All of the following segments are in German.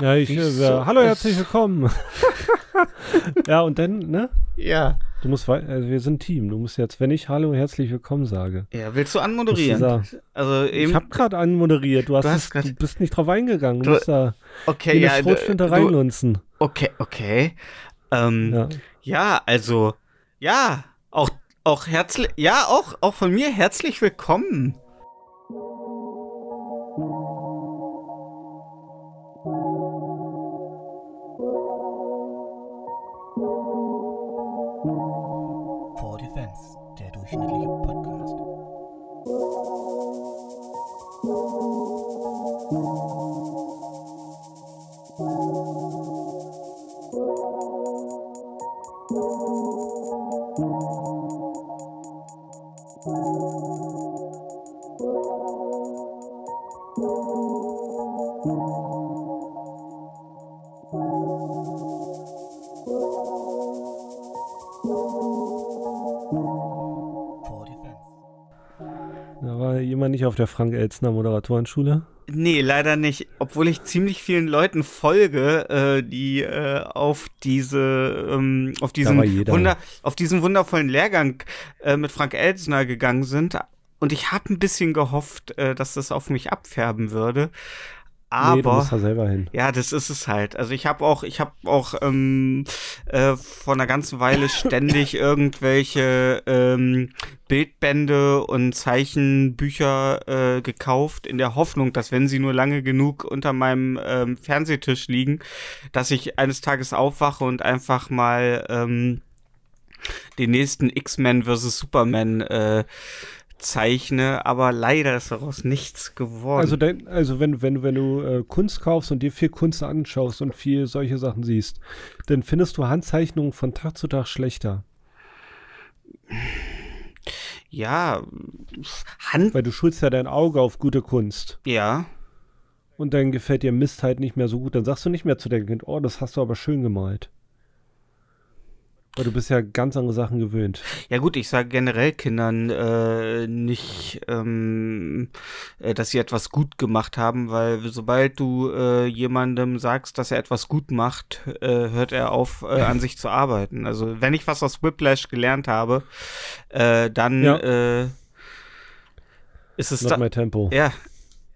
Ja, ich, äh, so- hallo, herzlich willkommen. ja, und dann, ne? Ja. Du musst, also wir sind Team. Du musst jetzt, wenn ich hallo, herzlich willkommen sage. Ja, willst du du anmoderieren? sagen. Also eben. Ich habe gerade anmoderiert. Du, hast Du hast grad- du bist nicht drauf eingegangen. Du, Du- musst da okay, ja. du- Schrotflinte du- reinlunzen. Okay, okay. Ähm, ja. Ja. also, ja, auch, auch herzlich, ja, auch, auch von mir herzlich willkommen. Harry Potter. Nicht auf der Frank-Elzner Moderatorenschule. Nee, leider nicht. Obwohl ich ziemlich vielen Leuten folge, äh, die äh, auf diese, ähm, auf diesen. Wunder, auf diesen wundervollen Lehrgang äh, mit Frank Elsner gegangen sind. Und ich habe ein bisschen gehofft, äh, dass das auf mich abfärben würde. Nee, du Aber musst da selber hin. ja, das ist es halt. Also ich habe auch, ich habe auch ähm, äh, vor einer ganzen Weile ständig irgendwelche ähm, Bildbände und Zeichenbücher äh, gekauft, in der Hoffnung, dass wenn sie nur lange genug unter meinem ähm, Fernsehtisch liegen, dass ich eines Tages aufwache und einfach mal ähm, den nächsten X-Men vs. Superman äh, zeichne, aber leider ist daraus nichts geworden. Also, dein, also wenn, wenn, wenn du äh, Kunst kaufst und dir viel Kunst anschaust und viel solche Sachen siehst, dann findest du Handzeichnungen von Tag zu Tag schlechter. ja, Hand, Weil du schulst ja dein Auge auf gute Kunst. ja. Und dann gefällt dir Mist halt nicht mehr so gut. Dann sagst du nicht mehr zu deinem Kind, oh, das hast du aber schön gemalt. Weil du bist ja ganz andere Sachen gewöhnt. Ja gut, ich sage generell Kindern äh, nicht, ähm, äh, dass sie etwas gut gemacht haben, weil sobald du äh, jemandem sagst, dass er etwas gut macht, äh, hört er auf, äh, an sich zu arbeiten. Also wenn ich was aus Whiplash gelernt habe, äh, dann Ja. ist es Not da my tempo. ja,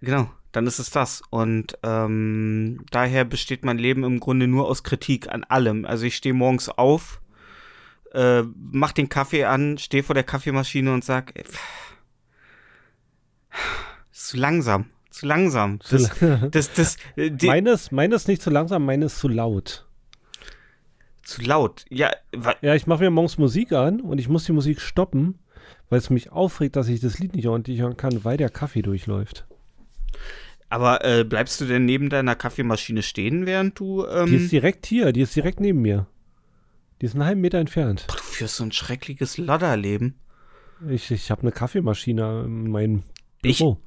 genau. Dann ist es das. Und ähm, daher besteht mein Leben im Grunde nur aus Kritik an allem. Also ich stehe morgens auf, äh, mach den Kaffee an, stehe vor der Kaffeemaschine und sag, ist zu langsam, zu langsam. Das, das, das, äh, die, meines, meines nicht zu langsam, meines zu laut. zu laut. Ja, Ja, ich mache mir morgens Musik an und ich muss die Musik stoppen, weil es mich aufregt, dass ich das Lied nicht ordentlich hören kann, weil der Kaffee durchläuft. aber äh, bleibst du denn neben deiner Kaffeemaschine stehen, während du, ähm, Die ist direkt hier, die ist direkt neben mir. Die ist einen halben Meter entfernt. du führst so ein schreckliches Lodderleben. Ich, ich habe eine Kaffeemaschine in meinem Ich- Büro.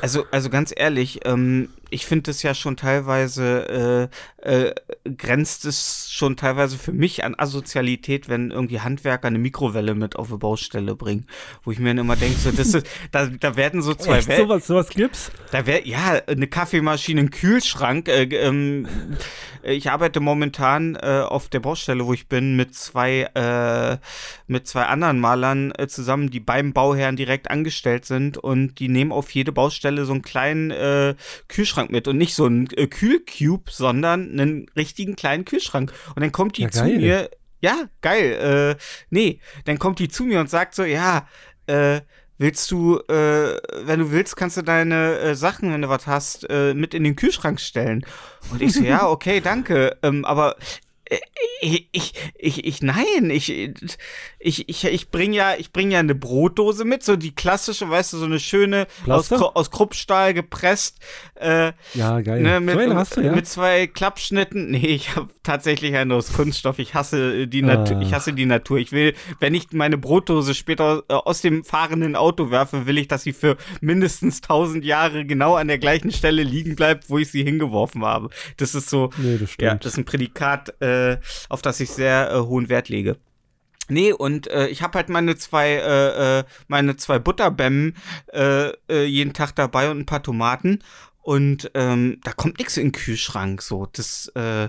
Also, also ganz ehrlich, ähm, ich finde es ja schon teilweise, äh, äh, grenzt es schon teilweise für mich an Asozialität, wenn irgendwie Handwerker eine Mikrowelle mit auf eine Baustelle bringen. Wo ich mir dann immer denke, so, das ist, da, da werden so zwei Echt, Welten. sowas, sowas gibt's? Da wäre, ja, eine Kaffeemaschine, ein Kühlschrank. Äh, ähm, ich arbeite momentan äh, auf der Baustelle, wo ich bin, mit zwei, äh, mit zwei anderen Malern äh, zusammen, die beim Bauherrn direkt angestellt sind und die nehmen auf jede Baustelle so einen kleinen äh, Kühlschrank mit und nicht so einen äh, Kühlcube, sondern einen richtigen kleinen Kühlschrank. Und dann kommt die Ja, zu mir, ja, geil, äh, nee, dann kommt die zu mir und sagt so, ja, äh, Willst du, äh, wenn du willst, kannst du deine äh, Sachen, wenn du was hast, äh, mit in den Kühlschrank stellen. Und ich so, ja, okay, danke. Ähm, aber ich, ich, ich, ich, nein, ich, ich, ich, ich bring ja, ich bring ja eine Brotdose mit, so die klassische, weißt du, so eine schöne aus, aus Kruppstahl gepresst, äh, Ja, geil. ne, mit, so eine hast du, ja? mit zwei Klappschnitten. Nee, ich habe tatsächlich eine aus Kunststoff. Ich hasse die Natur. Ah. Ich hasse die Natur. Ich will, wenn ich meine Brotdose später äh, aus dem fahrenden Auto werfe, will ich, dass sie für mindestens 1000 Jahre genau an der gleichen Stelle liegen bleibt, wo ich sie hingeworfen habe. Das ist so, nee, das stimmt. ja, das ist ein Prädikat, äh, auf das ich sehr äh, hohen Wert lege. Nee, und äh, ich habe halt meine zwei, äh, äh, meine zwei Butterbämmen äh, äh, jeden Tag dabei und ein paar Tomaten. und ähm, da kommt nichts in den Kühlschrank. So, das, äh,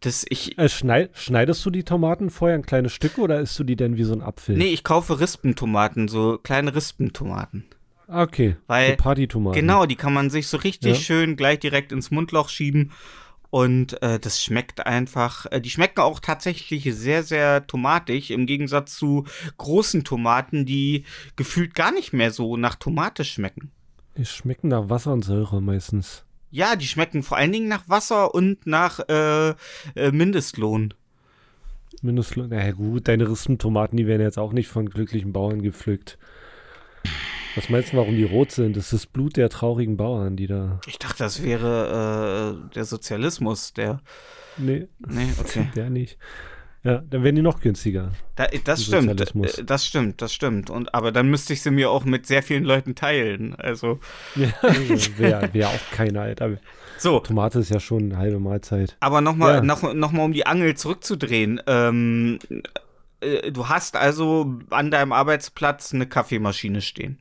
das ich. Äh, schneid, schneidest du die Tomaten vorher in kleine Stücke oder isst du die denn wie so ein Apfel? Nee, ich kaufe Rispentomaten, so kleine Rispentomaten. Ah, Okay, Weil- so Partytomaten. Genau, die kann man sich so richtig Ja. schön gleich direkt ins Mundloch schieben. Und äh, das schmeckt einfach. Äh, die schmecken auch tatsächlich sehr, sehr tomatig, im Gegensatz zu großen Tomaten, die gefühlt gar nicht mehr so nach Tomate schmecken. Die schmecken nach Wasser und Säure meistens. Ja, die schmecken vor allen Dingen nach Wasser und nach äh, äh, Mindestlohn. Mindestlohn. Na ja, gut, deine Rispentomaten, die werden jetzt auch nicht von glücklichen Bauern gepflückt. Was meinst du, warum die rot sind? Das ist das Blut der traurigen Bauern, die da. Ich dachte, das wäre äh, der Sozialismus, der. Nee, Nee, okay. der nicht. Ja, dann werden die noch günstiger. Da, das Der stimmt, äh, das stimmt, das stimmt. Und aber dann müsste ich sie mir auch mit sehr vielen Leuten teilen. Also Ja, also wäre wär auch keiner, Alter. so. Tomate ist ja schon eine halbe Mahlzeit. Aber nochmal, Ja. noch, noch mal um die Angel zurückzudrehen. Ähm, äh, du hast also an deinem Arbeitsplatz eine Kaffeemaschine stehen.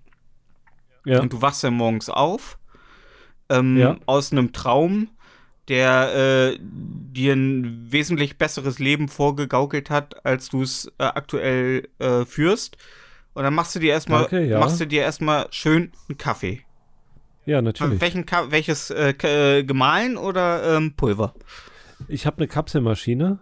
Ja. Und du wachst dann morgens auf ähm, Ja. aus einem Traum, der äh, dir ein wesentlich besseres Leben vorgegaukelt hat, als du es äh, aktuell äh, führst. Und dann machst du dir erstmal, Danke, ja. machst du dir erstmal schön einen Kaffee. Ja, natürlich. Welchen Ka welches äh, äh, gemahlen oder ähm, Pulver? Ich habe eine Kapselmaschine.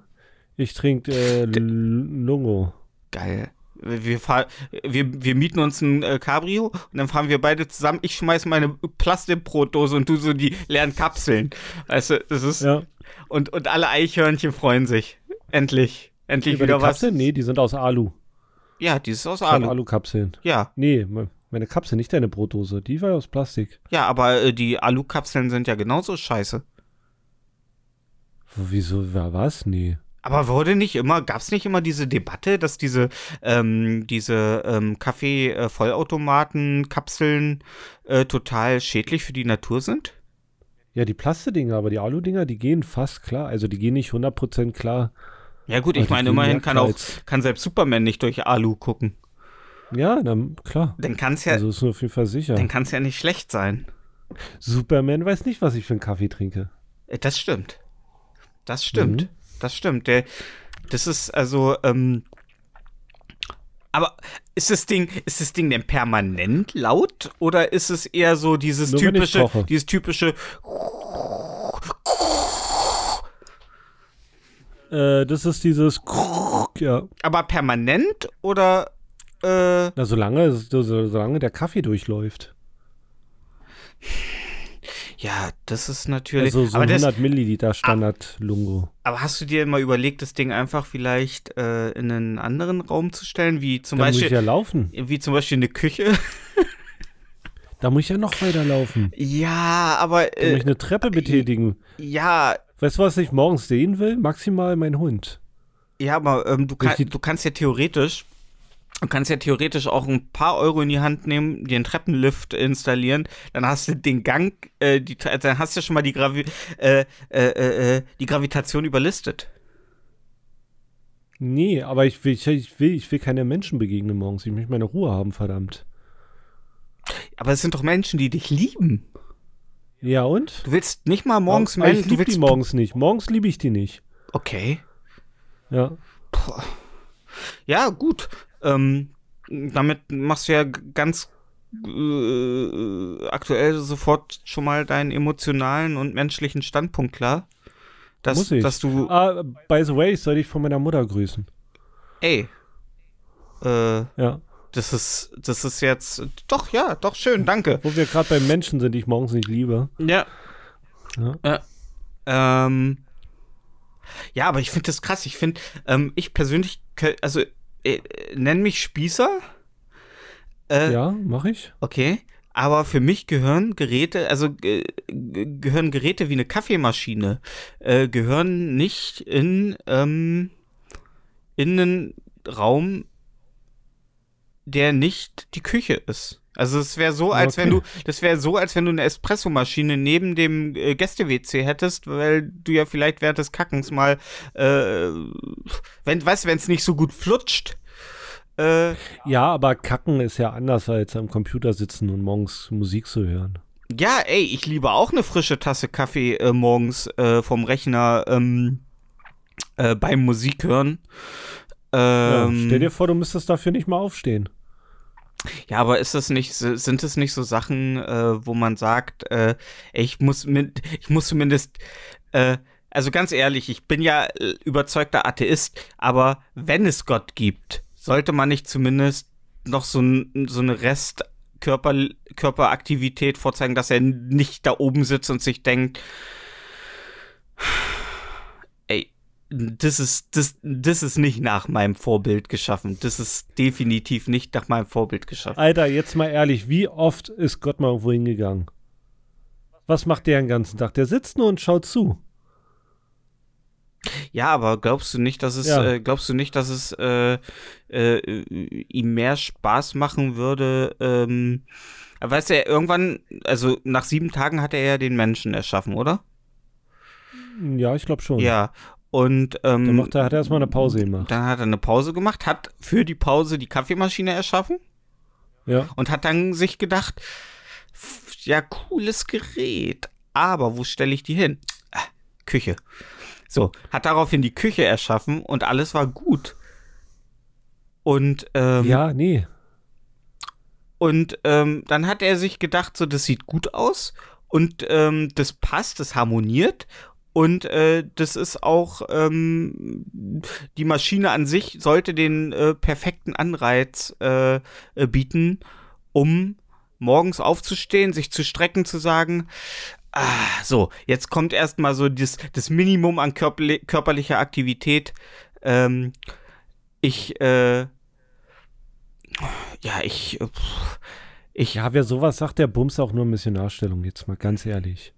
Ich trinke äh, Lungo. Geil. Wir, fahr, wir, wir mieten uns ein äh, Cabrio und dann fahren wir beide zusammen. Ich schmeiß meine Plastikbrotdose und du so die leeren Kapseln. Weißt du, das ist. Ja. Und, und alle Eichhörnchen freuen sich. Endlich. Endlich Über wieder die was. Kapseln? Nee, die sind aus Alu. Ja, die ist aus Von Alu. Alu-Kapseln. Ja, Nee, me- meine Kapsel, nicht deine Brotdose. Die war aus Plastik. ja, aber äh, die Alu-Kapseln sind ja genauso scheiße. Wieso, war was? Nee. Aber wurde nicht immer, gab es nicht immer diese Debatte, dass diese, ähm, diese ähm, Kaffee-Vollautomaten-Kapseln äh, total schädlich für die Natur sind? Ja, die Plastedinger, aber die Alu-Dinger, die gehen fast klar. Also die gehen nicht 100% klar. Ja gut, ich die meine, immerhin kann auch, als- kann selbst Superman nicht durch Alu gucken. Ja, dann klar. Dann kann es ja, Also ist nur Fall sicher. dann kann's ja nicht schlecht sein. Superman weiß nicht, was ich für einen Kaffee trinke. Äh, Das stimmt. Das stimmt. Mhm. Das stimmt. Der, das ist also, ähm, aber ist das Ding, ist das Ding denn permanent laut oder ist es eher so dieses Nur typische, dieses typische, Äh, das ist dieses ja. aber permanent oder äh, Na, solange, so- so- solange der Kaffee durchläuft. Ja, das ist natürlich. Also so aber, das, 100 Milliliter Standard Lungo. aber hast du dir mal überlegt, das Ding einfach vielleicht äh, in einen anderen Raum zu stellen, wie zum Da muss ich Beispiel, ja laufen. wie zum Beispiel eine Küche? Da muss ich ja noch weiter laufen. Ja, aber Da muss äh, ich eine Treppe betätigen. ja, Weißt du, was ich morgens sehen will? Maximal mein Hund. Ja, aber ähm, du, kann, du kannst ja theoretisch, du kannst ja theoretisch auch ein paar Euro in die Hand nehmen, dir einen Treppenlift installieren, dann hast du den Gang, äh, die, dann hast du ja schon mal die, Gravi äh, äh, äh, äh, die Gravitation überlistet. Nee, aber ich will, ich, ich will, ich will keine Menschen begegnen morgens. Ich möchte meine Ruhe haben, verdammt. Aber es sind doch Menschen, die dich lieben. Ja und? Du willst nicht mal morgens ich Menschen, du liebe die morgens nicht. Morgens liebe ich die nicht. Okay. Ja. Ja, gut. Ähm, damit machst du ja ganz äh, aktuell sofort schon mal deinen emotionalen und menschlichen Standpunkt klar. Dass, Muss ich. dass du, Ah, by the way, ich soll dich von meiner Mutter grüßen. ey, äh, Ja. das ist, das ist jetzt, doch, ja, doch, schön, danke. Wo wir gerade beim Menschen sind, die ich morgens nicht liebe. Ja. Ja. Ja. Ähm, ja, aber ich finde das krass. Ich finde, ähm, ich persönlich, also, äh, nenn mich Spießer. Äh, Ja, mache ich. Okay, aber für mich gehören Geräte, also äh, gehören Geräte wie eine Kaffeemaschine, äh, gehören nicht in, ähm, in einen Raum, der nicht die Küche ist. Also es wäre so, als wenn du, Okay. das wäre so, als wenn du eine Espressomaschine neben dem äh, Gäste-WC hättest, weil du ja vielleicht während des Kackens mal, äh, wenn, weißt du, wenn es nicht so gut flutscht, äh, Ja, aber kacken ist ja anders als am Computer sitzen und morgens Musik zu hören. Ja, ey, ich liebe auch eine frische Tasse Kaffee äh, morgens äh, vom Rechner ähm, äh, beim Musik hören. Ja, Ähm, stell dir vor, du müsstest dafür nicht mal aufstehen. Ja, aber ist das nicht, sind es nicht so Sachen, äh, wo man sagt, äh, ich muss mit, ich muss zumindest, äh, also ganz ehrlich, ich bin ja äh, überzeugter Atheist, aber wenn es Gott gibt, sollte man nicht zumindest noch so, so eine Rest Körper, Körperaktivität vorzeigen, dass er nicht da oben sitzt und sich denkt, das ist, das, das ist nicht nach meinem Vorbild geschaffen. Das ist definitiv nicht nach meinem Vorbild geschaffen. Alter, jetzt mal ehrlich, wie oft ist Gott mal irgendwo hingegangen? Was macht der den ganzen Tag? Der sitzt nur und schaut zu. Ja, aber glaubst du nicht, dass es, Ja. äh, glaubst du nicht, dass es äh, äh, ihm mehr Spaß machen würde? Ähm, weißt du, irgendwann, also nach sieben Tagen hat er ja den Menschen erschaffen, oder? Ja, ich glaube schon. Ja. Und Dann ähm, macht er, hat er erstmal eine Pause gemacht. dann hat er eine Pause gemacht, hat für die Pause die Kaffeemaschine erschaffen Ja. und hat dann sich gedacht, ja, cooles Gerät, aber wo stelle ich die hin? Ah, Küche. So, hat daraufhin die Küche erschaffen und alles war gut. Und, ähm, ja, nee. und ähm, dann hat er sich gedacht, so, das sieht gut aus und ähm, das passt, das harmoniert und äh, das ist auch, ähm, die Maschine an sich sollte den äh, perfekten Anreiz äh, äh, bieten, um morgens aufzustehen, sich zu strecken, zu sagen, ah, so, jetzt kommt erstmal so das, das Minimum an körperli körperlicher Aktivität. Ähm, ich, äh, ja, ich, äh, pff, ich, Ja, wer sowas sagt, der bumst auch nur Missionarstellung, jetzt mal ganz ehrlich.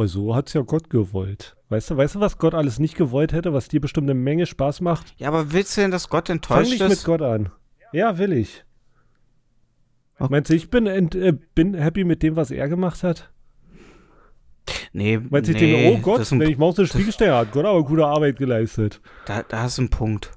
Weil so hat's ja Gott gewollt. Weißt du, weißt du, was Gott alles nicht gewollt hätte, was dir bestimmt eine Menge Spaß macht? ja, aber willst du denn, dass Gott Fang enttäuscht nicht mit ist? Gott an. Ja, will ich. Okay. Meinst du, ich bin, äh, bin happy mit dem, was er gemacht hat? Nee, Meinst du, ich nee, denke, oh Gott, ist wenn ich Maus eine Spiegelstelle hat, Gott aber gute Arbeit geleistet. da, da hast du einen Punkt.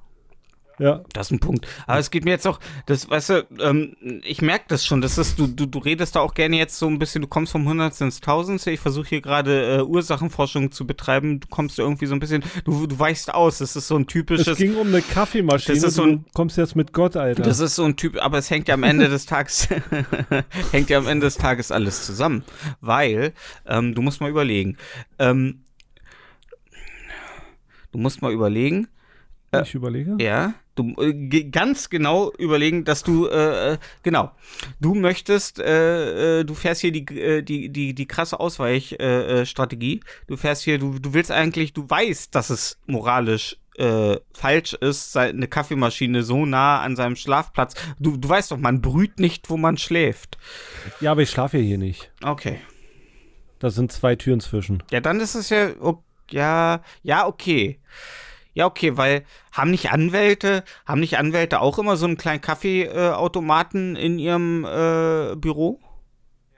Ja, Das ist ein Punkt. Aber es geht mir jetzt auch, das, weißt du, ähm, ich merke das schon, das ist, du, du, du redest da auch gerne jetzt so ein bisschen, du kommst vom Hundertsten ins Tausendste. Ich versuche hier gerade äh, Ursachenforschung zu betreiben. Du kommst irgendwie so ein bisschen, du, du weichst aus. Das ist so ein es typisches. ging um eine Kaffeemaschine. Das ist so ein- du kommst jetzt mit Gott, Alter. Das ist so ein Typ, aber es hängt ja am Ende des Tages, hängt ja am Ende des Tages alles zusammen. Weil, ähm, du musst mal überlegen, ähm, du musst mal überlegen, ich überlege. Ja, du äh, ganz genau überlegen, dass du äh, äh, genau, du möchtest, äh, äh, du fährst hier die die die die krasse Ausweichstrategie. Strategie. du fährst hier, du du willst eigentlich, du weißt, dass es moralisch falsch ist, eine Kaffeemaschine so nah an seinem Schlafplatz. Du du weißt doch, man brüht nicht, wo man schläft. Ja, aber ich schlafe ja hier nicht. Okay. Da sind zwei Türen zwischen. Ja, dann ist es ja, ja, ja, okay. Ja, okay, weil haben nicht Anwälte, haben nicht Anwälte auch immer so einen kleinen Kaffeeautomaten in ihrem äh, Büro?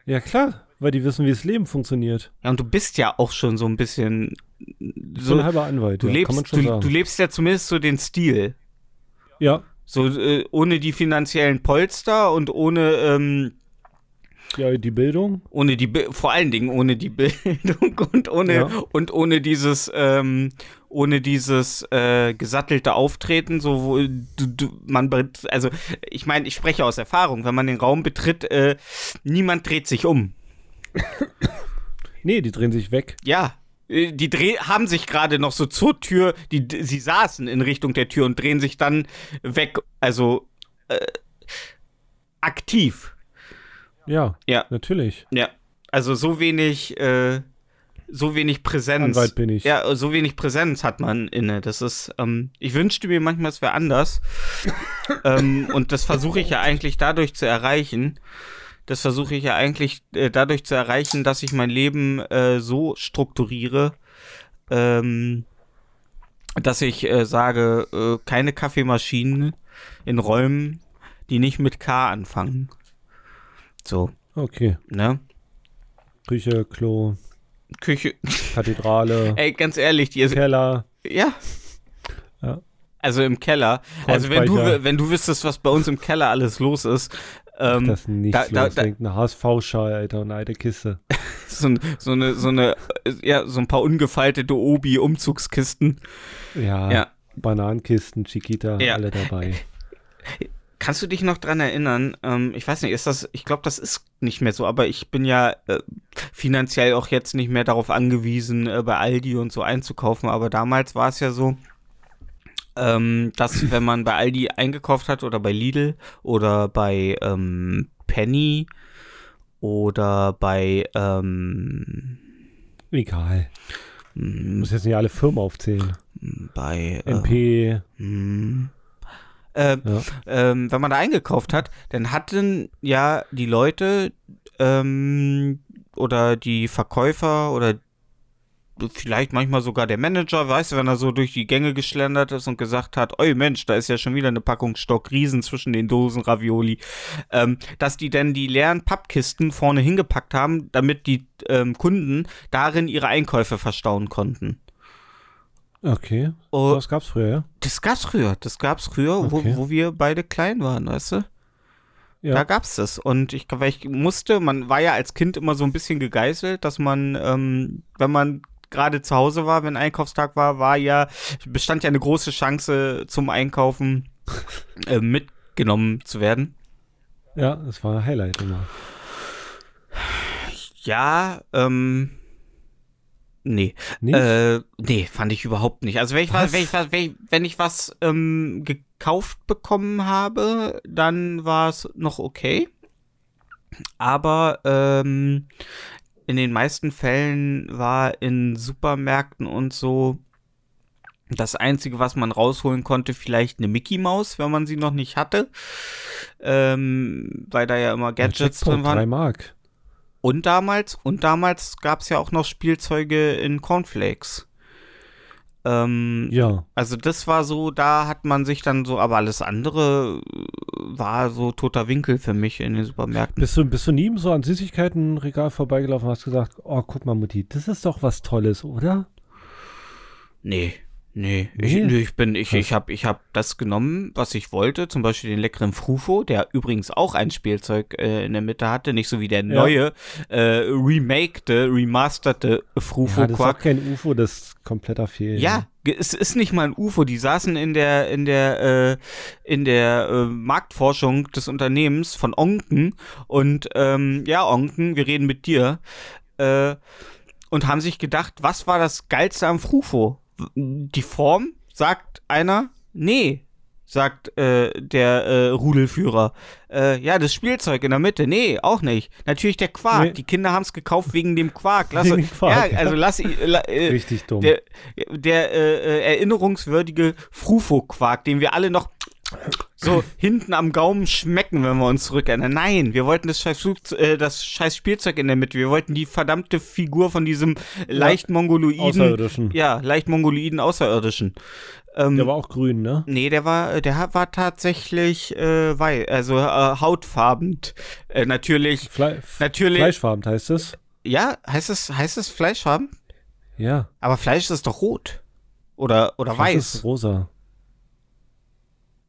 Ja, klar, weil die wissen, wie das Leben funktioniert. Ja, und du bist ja auch schon so ein bisschen So so, ein halber Anwalt, du ja, lebst, du, du lebst ja zumindest so den Stil. ja, So äh, ohne die finanziellen Polster und ohne ähm, ja, die Bildung. ohne die vor allen Dingen ohne die Bildung und ohne Ja. und ohne dieses ähm, ohne dieses äh, gesattelte Auftreten so wo du, du, man also ich meine ich spreche aus Erfahrung wenn man den Raum betritt äh, niemand dreht sich um Nee, die drehen sich weg. ja äh, die dreh haben sich gerade noch so zur Tür die sie saßen in Richtung der Tür und drehen sich dann weg also äh, aktiv Ja, ja natürlich. Ja, also so wenig, äh, so wenig Präsenz. Anwalt bin ich. Ja, so wenig Präsenz hat man inne. Das ist, ähm, ich wünschte mir manchmal, es wäre anders. ähm, und das versuche ich ja eigentlich dadurch zu erreichen. Das versuche ich ja eigentlich äh, dadurch zu erreichen, dass ich mein Leben äh, so strukturiere, ähm, dass ich äh, sage, äh, keine Kaffeemaschinen in Räumen, die nicht mit K anfangen. So, Okay. ne? Küche, Klo, Küche. Kathedrale, Ey, ganz ehrlich, die ist, Keller. ja. Ja. Also im Keller. Also wenn du, wenn du wüsstest, was bei uns im Keller alles los ist, Ähm, das nicht da- da- los. da- eine HSV-Schal, Alter, und eine alte Kiste. so, ein- so eine, so eine, ja, so ein paar ungefaltete Obi-Umzugskisten. Ja, Ja. Bananenkisten, Chiquita, Ja. alle dabei. Kannst du dich noch dran erinnern? Ähm, ich weiß nicht, ist das, ich glaube, das ist nicht mehr so, aber ich bin ja äh, finanziell auch jetzt nicht mehr darauf angewiesen, äh, bei Aldi und so einzukaufen, aber damals war es ja so, ähm, dass wenn man bei Aldi eingekauft hat oder bei Lidl oder bei ähm, Penny oder bei ähm, Egal. Ich muss jetzt nicht alle Firmen aufzählen. bei äh, MP, hm, äh, ja. ähm, wenn man da eingekauft hat, dann hatten ja die Leute ähm, oder die Verkäufer oder vielleicht manchmal sogar der Manager, weißt du, wenn er so durch die Gänge geschlendert ist und gesagt hat, oi Mensch, da ist ja schon wieder eine Packung Stock Riesen zwischen den Dosen Ravioli, ähm, dass die dann die leeren Pappkisten vorne hingepackt haben, damit die ähm, Kunden darin ihre Einkäufe verstauen konnten. Okay. Oh, Das gab's früher, ja? das gab's früher, das gab's früher, Okay. wo, wo wir beide klein waren, weißt du? Ja. Da gab's das. Und ich, weil ich musste, man war ja als Kind immer so ein bisschen gegeißelt, dass man, ähm, wenn man gerade zu Hause war, wenn Einkaufstag war, war ja, bestand ja eine große Chance zum Einkaufen äh, mitgenommen zu werden. Ja, das war ein Highlight immer. Ja, ähm. Nee. Äh, nee, fand ich überhaupt nicht. Also wenn ich was, Was? wenn ich was, wenn ich, wenn ich was ähm, gekauft bekommen habe, dann war es noch okay. Aber ähm, in den meisten Fällen war in Supermärkten und so das Einzige, was man rausholen konnte, vielleicht eine Mickey Maus, wenn man sie noch nicht hatte. Ähm, weil da ja immer Gadgets Checkpoint, drin waren. Drei Mark. Und damals, und damals gab es ja auch noch Spielzeuge in Cornflakes. Ähm, Ja. Also das war so, da hat man sich dann so, aber alles andere äh, war so toter Winkel für mich in den Supermärkten. Bist du, bist du nie so an Süßigkeitenregal vorbeigelaufen und hast gesagt, oh, guck mal, Mutti, das ist doch was Tolles, oder? Nee. Nee, ich, Nee? nee, ich bin, ich, ich habe ich hab das genommen, was ich wollte, zum Beispiel den leckeren Frufo, der übrigens auch ein Spielzeug äh, in der Mitte hatte, nicht so wie der neue, äh, remakte, remasterte Frufo ja, das ist auch kein UFO, das ist kompletter Fehl. Ja, es ist nicht mal ein UFO. Die saßen in der in der äh, in der äh, Marktforschung des Unternehmens von Onken und ähm, ja Onken, wir reden mit dir äh, und haben sich gedacht, was war das geilste am Frufo? Die Form? Sagt einer? Nee. Sagt äh, der äh, Rudelführer. Äh, ja, das Spielzeug in der Mitte. Nee, auch nicht. Natürlich der Quark. Nee. Die Kinder haben es gekauft wegen dem Quark. Lass, Wegen Quark, ja, also lass, i- la, äh, Richtig dumm. der, der äh, äh, erinnerungswürdige Frufo-Quark, den wir alle noch so hinten am Gaumen schmecken, wenn wir uns zurückerinnern. Nein, wir wollten das scheiß, äh, das scheiß Spielzeug in der Mitte. Wir wollten die verdammte Figur von diesem leicht mongoloiden, Außerirdischen. ja, leicht mongoloiden Außerirdischen. Ähm, Der war auch grün, ne? Nee, der war, der hat- war tatsächlich äh, weiß, also äh, hautfarben. Äh, natürlich, Fle natürlich. Fleischfarben heißt es. ja, heißt es, heißt es Fleischfarben? Ja. Aber Fleisch ist doch rot. Oder, oder Fleisch weiß. ist rosa.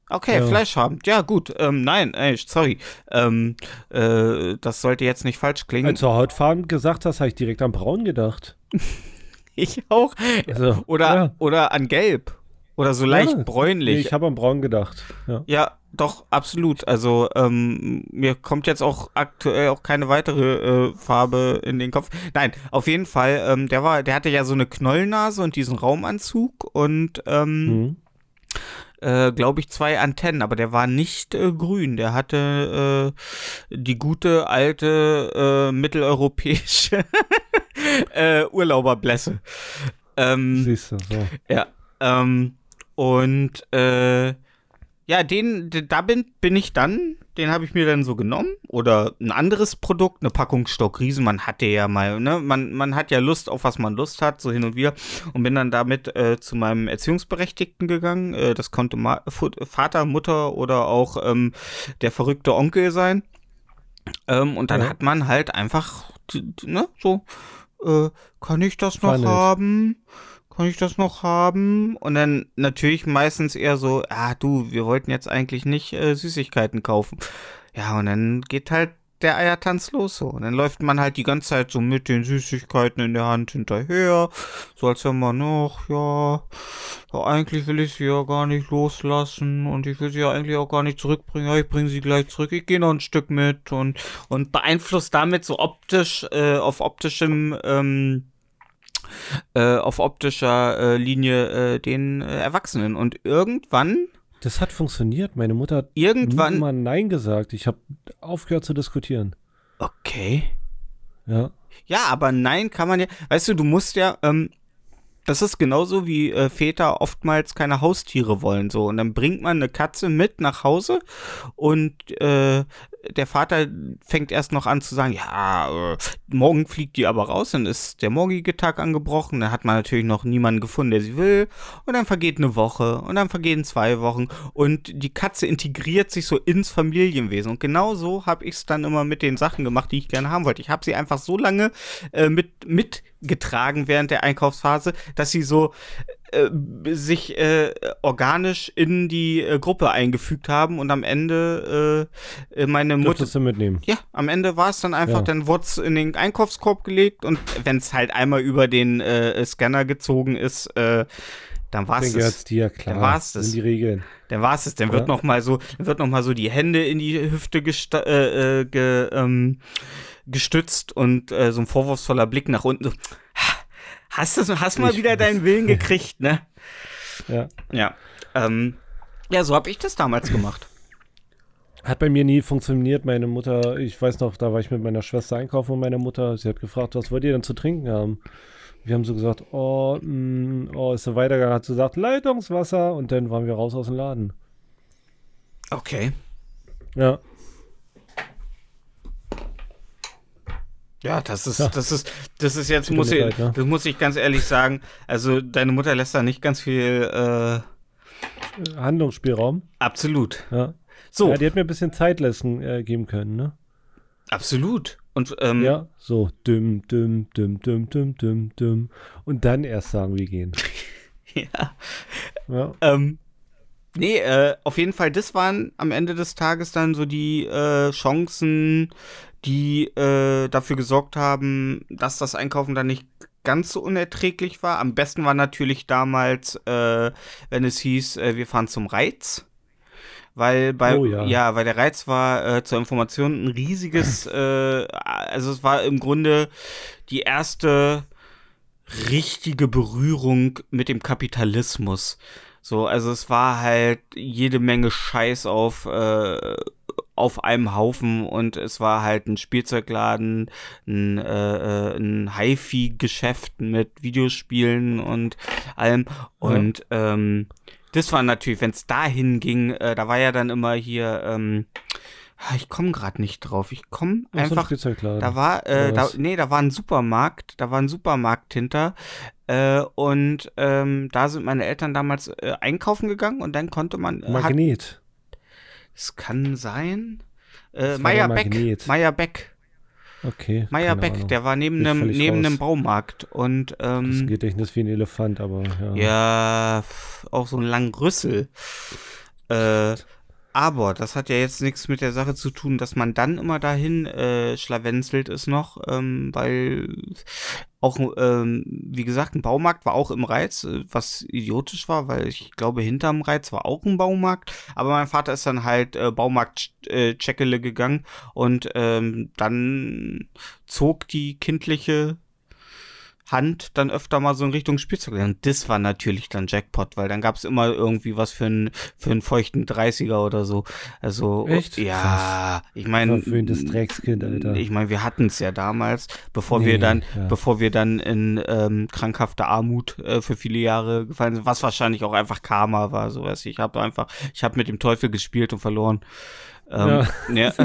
Okay, Ja. Fleischfarben. Ja, gut. Ähm, nein, ey, sorry. Ähm, äh, das sollte jetzt nicht falsch klingen. Als du Hautfarben gesagt hast, habe ich direkt an braun gedacht. ich auch. Also, Oder, ja. oder an gelb. Oder so leicht Ja, bräunlich. Nee, ich habe an braun gedacht. Ja. Ja, doch, absolut. Also, ähm, mir kommt jetzt auch aktuell auch keine weitere äh, Farbe in den Kopf. Nein, auf jeden Fall, ähm, der war, der hatte ja so eine Knollnase und diesen Raumanzug und ähm, Mhm. Äh, glaube ich, zwei Antennen, aber der war nicht äh, grün. Der hatte äh, die gute alte äh, mitteleuropäische äh, Urlauberblässe. Ähm, Siehst du, so. ja. Ähm, und ja, den, da bin, bin ich dann, den habe ich mir dann so genommen. Oder ein anderes Produkt, eine Packung Stockriesen. Man hatte ja mal, ne, man, man hat ja Lust auf was man Lust hat, so hin und wieder. Und bin dann damit äh, zu meinem Erziehungsberechtigten gegangen. Äh, das konnte Ma Vater, Mutter oder auch ähm, der verrückte Onkel sein. Ähm, und dann Ja. hat man halt einfach, ne, so, äh, kann ich das noch Verhandelt. haben? Kann ich das noch haben? Und dann natürlich meistens eher so, ah du, wir wollten jetzt eigentlich nicht äh, Süßigkeiten kaufen. Ja, und dann geht halt der Eiertanz los so. Und dann läuft man halt die ganze Zeit so mit den Süßigkeiten in der Hand hinterher. So als wenn man noch, ja, ja, eigentlich will ich sie ja gar nicht loslassen und ich will sie ja eigentlich auch gar nicht zurückbringen. Ja, ich bringe sie gleich zurück. Ich gehe noch ein Stück mit und, und beeinflusst damit so optisch, äh, auf optischem, ähm, äh, auf optischer äh, Linie äh, den äh, Erwachsenen. Und irgendwann Das hat funktioniert. Meine Mutter hat Irgendwann- mal Nein gesagt. Ich habe aufgehört zu diskutieren. Okay. Ja. Ja, aber nein kann man ja. Weißt du, du musst ja. Ähm, das ist genauso wie äh, Väter oftmals keine Haustiere wollen so und dann bringt man eine Katze mit nach Hause und äh, der Vater fängt erst noch an zu sagen, ja, äh, morgen fliegt die aber raus, dann ist der morgige Tag angebrochen, dann hat man natürlich noch niemanden gefunden, der sie will und dann vergeht eine Woche und dann vergehen zwei Wochen und die Katze integriert sich so ins Familienwesen und genau so habe ich es dann immer mit den Sachen gemacht, die ich gerne haben wollte. Ich habe sie einfach so lange äh, mit mitgetragen während der Einkaufsphase, dass sie so äh, sich äh, organisch in die äh, Gruppe eingefügt haben und am Ende äh, äh, meine Mutter Durftest du mitnehmen. ja, am Ende war es dann einfach, Ja. dann wurde es in den Einkaufskorb gelegt und wenn es halt einmal über den äh, Scanner gezogen ist, äh, dann war es es. dir, klar. Dann war's das. Sind die Regeln. Dann war es es. Dann wird noch mal so, wird noch mal so die Hände in die Hüfte äh, äh, ge, ähm, gestützt und äh, so ein vorwurfsvoller Blick nach unten. So, hast du, hast mal Ich wieder deinen Willen gekriegt, ne? Ja. Ja. Ähm, ja, so habe ich das damals gemacht. Hat bei mir nie funktioniert. Meine Mutter, ich weiß noch, da war ich mit meiner Schwester einkaufen und meine Mutter, sie hat gefragt, was wollt ihr denn zu trinken haben? Wir haben so gesagt, oh, mh, oh, ist so weitergegangen, hat sie gesagt, Leitungswasser und dann waren wir raus aus dem Laden. Okay. Ja, Ja, das ist, Ja. das ist, das ist jetzt, muss ich, leid, ne? das muss ich ganz ehrlich sagen. Also, deine Mutter lässt da nicht ganz viel, äh, Handlungsspielraum. absolut. Ja. So, ja, die hat mir ein bisschen Zeit lassen äh, geben können, ne? absolut. Und, ähm, Ja, so düm, düm, düm, düm, düm, düm, düm. Und dann erst sagen, wir gehen. ja. Ja. Ähm, nee, äh, auf jeden Fall, das waren am Ende des Tages dann so die äh, Chancen, die äh, dafür gesorgt haben, dass das Einkaufen dann nicht ganz so unerträglich war. Am besten war natürlich damals, äh, wenn es hieß, äh, wir fahren zum Reiz. Weil bei, Oh, ja. ja. weil der Reiz war äh, zur Information ein riesiges, äh, also es war im Grunde die erste richtige Berührung mit dem Kapitalismus. So, also es war halt jede Menge Scheiß auf, äh, auf einem Haufen und es war halt ein Spielzeugladen, ein, äh, äh, ein HiFi-Geschäft mit Videospielen und allem. Und ähm, das war natürlich, wenn es dahin ging, äh, da war ja dann immer hier, ähm, ah, ich komme gerade nicht drauf. Ich komme Ach so ein einfach Spielzeugladen. da war, äh, da, nee, da war ein Supermarkt, da war ein Supermarkt hinter. Äh, und ähm, da sind meine Eltern damals äh, einkaufen gegangen und dann konnte man. Äh, hat, Magnet. Es kann sein. Äh, Das Meier Beck. Meier Beck. Okay. Meier keine Beck, Ahnung. der war neben einem, neben raus. einem Baumarkt. Und Das ähm, Gedächtnis wie ein Elefant, aber ja. ja, auch so einen langen Rüssel. Äh, aber das hat ja jetzt nichts mit der Sache zu tun, dass man dann immer dahin äh, schlawenzelt ist noch, ähm, weil auch, ähm, wie gesagt, ein Baumarkt war auch im Reiz, äh, was idiotisch war, weil ich glaube, hinterm Reiz war auch ein Baumarkt. Aber mein Vater ist dann halt äh, Baumarkt äh, gegangen und ähm, dann zog die kindliche Hand dann öfter mal so in Richtung Spielzeug. Und das war natürlich dann Jackpot, weil dann gab es immer irgendwie was für einen für einen feuchten 30er oder so. Also Echt? ja, ich meine, Verwöhntes Dreckskind, Alter. ich meine, wir hatten es ja damals, bevor wir Nee, dann, ja. bevor wir dann in ähm, krankhafte Armut äh, für viele Jahre gefallen sind, was wahrscheinlich auch einfach Karma war, so weiß ich. Ich habe einfach, ich habe mit dem Teufel gespielt und verloren. Ähm, ja.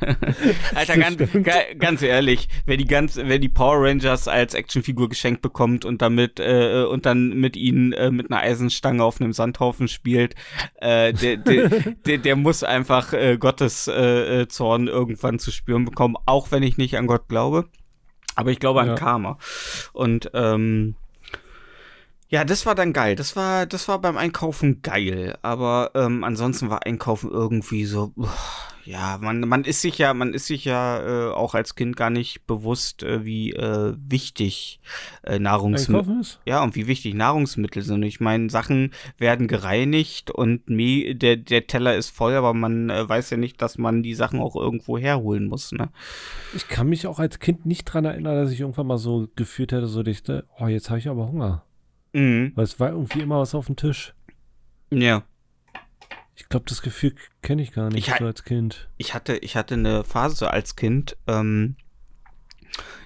Alter, ganz, ga- ganz ehrlich, wer die ganz, wer die Power Rangers als Actionfigur geschenkt bekommt und damit äh, und dann mit ihnen äh, mit einer Eisenstange auf einem Sandhaufen spielt, äh, der, der, der, der muss einfach äh, Gottes äh, äh, Zorn irgendwann zu spüren bekommen, auch wenn ich nicht an Gott glaube. Aber ich glaube an Ja. Karma. Und ähm, ja, das war dann geil. Das war, das war beim Einkaufen geil. Aber ähm, ansonsten war Einkaufen irgendwie so, ja, man, man ist sich ja, man ist sich ja äh, auch als Kind gar nicht bewusst, äh, wie äh, wichtig äh, Nahrungsmittel Einkaufen ist? ja und wie wichtig Nahrungsmittel sind. Ich meine, Sachen werden gereinigt und me der, der Teller ist voll, aber man äh, weiß ja nicht, dass man die Sachen auch irgendwo herholen muss. Ne? Ich kann mich auch als Kind nicht dran erinnern, dass ich irgendwann mal so gefühlt hätte, so dichte, oh, jetzt habe ich aber Hunger. Mhm. Weil es war irgendwie immer was auf dem Tisch. Ja. Ich glaube, das Gefühl kenne ich gar nicht Ich so als Kind. ich hatte, ich hatte eine Phase als Kind, ähm,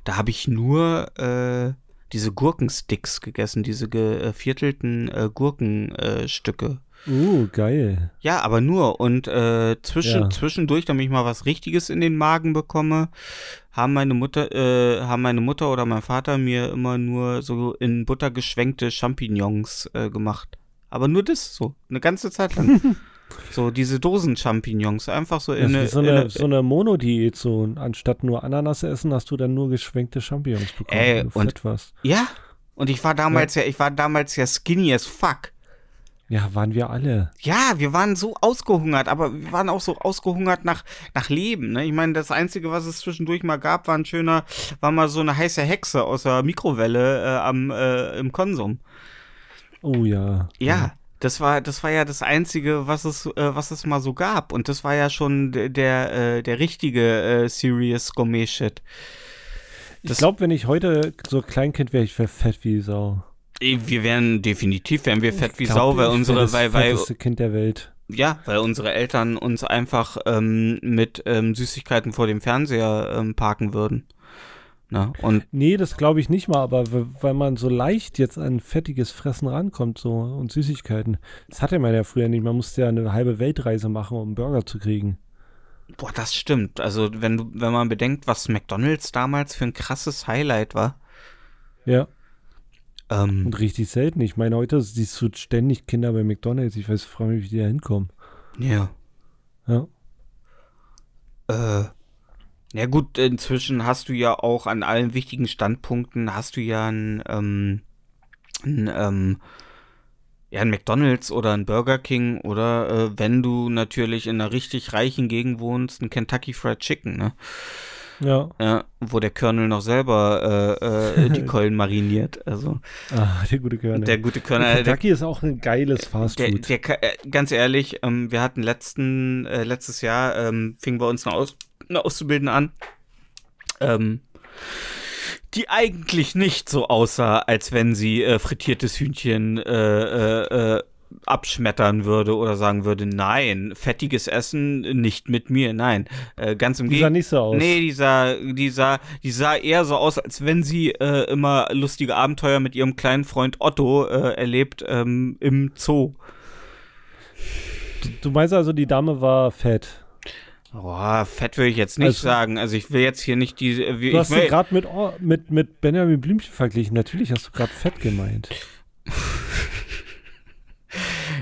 da habe ich nur äh, diese Gurkensticks gegessen, diese geviertelten äh, Gurkenstücke. Äh. Uh, geil. ja, aber nur. Und äh, zwischen, Ja. zwischendurch, damit ich mal was Richtiges in den Magen bekomme, haben meine Mutter, äh, haben meine Mutter oder mein Vater mir immer nur so in Butter geschwenkte Champignons äh, gemacht. Aber nur das so, eine ganze Zeit lang. so diese Dosen-Champignons, einfach so in eine, so in eine, eine so eine Monodiät. So. Anstatt nur Ananas essen, hast du dann nur geschwenkte Champignons bekommen, Ey, wenn du und-. Ja, und ich war damals ja. ich war damals ja skinny as fuck. Ja, waren wir alle. Ja, wir waren so ausgehungert, aber wir waren auch so ausgehungert nach, nach Leben. Ne? Ich meine, das Einzige, was es zwischendurch mal gab, war ein schöner, war mal so eine heiße Hexe aus der Mikrowelle äh, am, äh, im Konsum. Oh ja. Ja, das war, das war ja das Einzige, was es, äh, was es mal so gab. Und das war ja schon der, der, äh, der richtige äh, Serious Gourmet-Shit. Ich glaube, wenn ich heute so Kleinkind wäre, ich wäre fett wie Sau. Wir wären definitiv, wären wir fett wie glaub, Sau, weil unsere, das weil, weil, Kind der Welt. Ja, weil unsere Eltern uns einfach ähm, mit ähm, Süßigkeiten vor dem Fernseher ähm, parken würden. Na, und Nee, das glaube ich nicht mal, aber weil man so leicht jetzt an fettiges Fressen rankommt so und Süßigkeiten. Das hatte man ja früher nicht. Man musste ja eine halbe Weltreise machen, um einen Burger zu kriegen. boah, das stimmt. Also wenn wenn man bedenkt, was McDonalds damals für ein krasses Highlight war. Ja, Ähm, und richtig selten. Ich meine, heute siehst du ständig Kinder bei McDonalds. Ich weiß, frage mich, wie die da hinkommen. ja. Ja. Äh, ja gut, inzwischen hast du ja auch an allen wichtigen Standpunkten hast du ja ein, ähm, ein, ähm, ja, ein McDonalds oder ein Burger King oder äh, wenn du natürlich in einer richtig reichen Gegend wohnst, ein Kentucky Fried Chicken, ne? Ja. Ja, wo der Colonel noch selber äh, äh, die Keulen mariniert. Also Ah, der gute Körner. der gute Colonel, der, Kentucky ist auch ein geiles der, Fastfood. der, ka- äh, ganz ehrlich, ähm, wir hatten letzten, äh, letztes Jahr, ähm, fing bei uns eine, Aus, eine Auszubildende an, ähm, die eigentlich nicht so aussah, als wenn sie äh, frittiertes Hühnchen äh, äh, äh, abschmettern würde oder sagen würde, nein, fettiges Essen nicht mit mir, nein. Äh, ganz im Die sah Gegenteil. nicht so aus. Nee, die sah, die sah, die sah eher so aus, als wenn sie äh, immer lustige Abenteuer mit ihrem kleinen Freund Otto äh, erlebt ähm, im Zoo. Du, meinst also, die Dame war fett. Boah, fett will ich jetzt nicht Also- sagen. Also ich will jetzt hier nicht die. äh, Wie, Du ich hast sie will, gerade mit, mit, mit Benjamin Blümchen verglichen. Natürlich hast du gerade fett gemeint.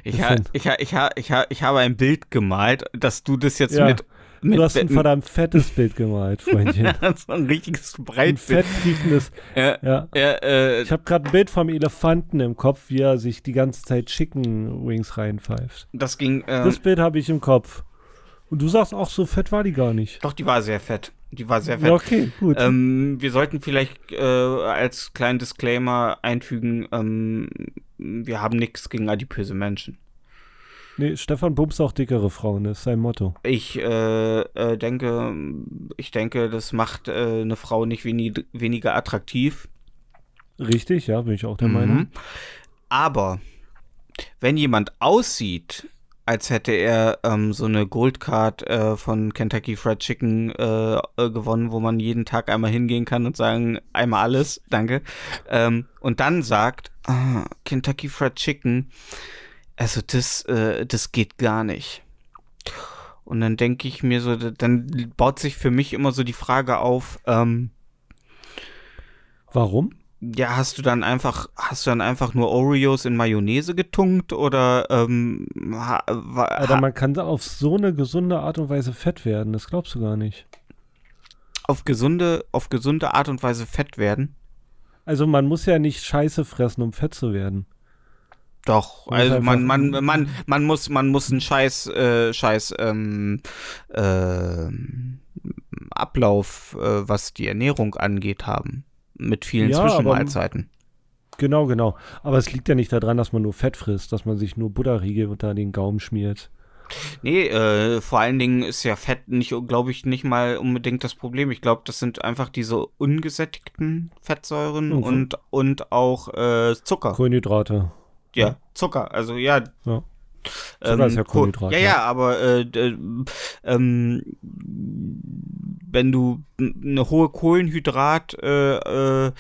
ich, ha, ich, ha, ich, ha, ich, ha, ich habe ein Bild gemalt, dass du das jetzt Ja, mit. Du hast ein verdammt fettes Bild gemalt, Freundchen. so ein richtiges Ein Breitbild. fetttriefendes. Ja, Ja. ja, äh, Ich habe gerade ein Bild vom Elefanten im Kopf, wie er sich die ganze Zeit Chicken Wings reinpfeift. das ging. Äh, Das Bild habe ich im Kopf. Und du sagst auch, so fett war die gar nicht. doch, die war sehr fett. Die war sehr fett. Okay, gut. Ähm, wir sollten vielleicht äh, als kleinen Disclaimer einfügen, ähm, wir haben nichts gegen adipöse Menschen. nee, Stefan bumst auch dickere Frauen, das ist sein Motto. Ich äh, äh, denke, ich denke, das macht äh, eine Frau nicht wenig, weniger attraktiv. Richtig, ja, bin ich auch der Mhm. Meinung. Aber wenn jemand aussieht, als hätte er ähm, so eine Goldcard äh, von Kentucky Fried Chicken äh, äh, gewonnen, wo man jeden Tag einmal hingehen kann und sagen, einmal alles, danke. Ähm, und dann sagt, ah, Kentucky Fried Chicken, also das, äh, das geht gar nicht. Und dann denke ich mir so, dann baut sich für mich immer so die Frage auf, ähm, Warum? Ja, hast du dann einfach, hast du dann einfach nur Oreos in Mayonnaise getunkt oder ähm, ha, wa, Alter, man kann auf so eine gesunde Art und Weise fett werden, das glaubst du gar nicht. auf gesunde, auf gesunde Art und Weise fett werden? Also man muss ja nicht Scheiße fressen, um fett zu werden. Doch, Man also muss man, man, man, man muss, man muss einen Scheiß, äh, Scheiß ähm, äh, Ablauf, äh, was die Ernährung angeht, haben. Mit vielen Ja, aber- Zwischenmahlzeiten. Genau, genau. Aber es liegt ja nicht daran, dass man nur Fett frisst, dass man sich nur Butterriegel unter den Gaumen schmiert. Nee, äh, vor allen Dingen ist ja Fett nicht, glaube ich, nicht mal unbedingt das Problem. Ich glaube, das sind einfach diese ungesättigten Fettsäuren Mhm. und, und auch äh, Zucker. Kohlenhydrate. Ja, Zucker. Also ja. Ja. Zucker ist ja Ko- Kohlenhydrat, Ja, ja. ja, aber äh, d- ähm, wenn du eine hohe Kohlenhydrat äh, äh,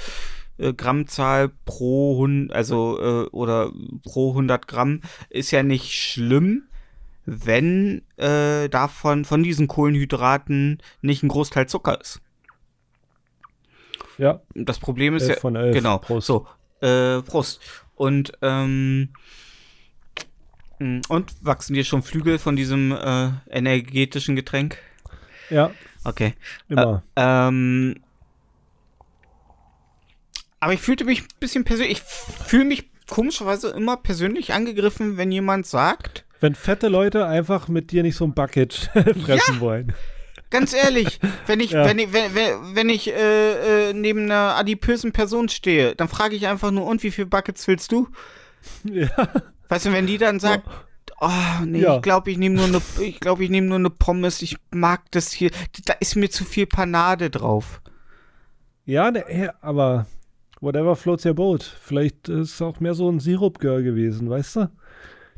äh, Grammzahl pro Hund, also äh, oder pro 100 Gramm ist ja nicht schlimm, wenn äh, davon von diesen Kohlenhydraten nicht ein Großteil Zucker ist. Ja, Das Problem ist elf ja von elf. Genau. Prost. So, äh, Prost. Und, ähm, und wachsen dir schon Flügel von diesem äh, energetischen Getränk? Ja, Okay. immer. Ähm, aber ich fühlte mich ein bisschen persönlich, ich fühle mich komischerweise immer persönlich angegriffen, wenn jemand sagt, Wenn fette Leute einfach mit dir nicht so ein Bucket fressen wollen. ganz ehrlich, wenn ich, Ja. wenn ich, wenn, wenn, wenn ich äh, äh, neben einer adipösen Person stehe, dann frage ich einfach nur, und wie viele Buckets willst du? Ja. Weißt du, wenn die dann sagt, oh, nee, Ja. ich glaube, ich nehme nur eine, ich glaube, ich nehme nur eine Pommes, ich mag das hier, da ist mir zu viel Panade drauf. Ja, ne, aber whatever floats your boat. Vielleicht ist es auch mehr so ein Sirup-Girl gewesen, weißt du?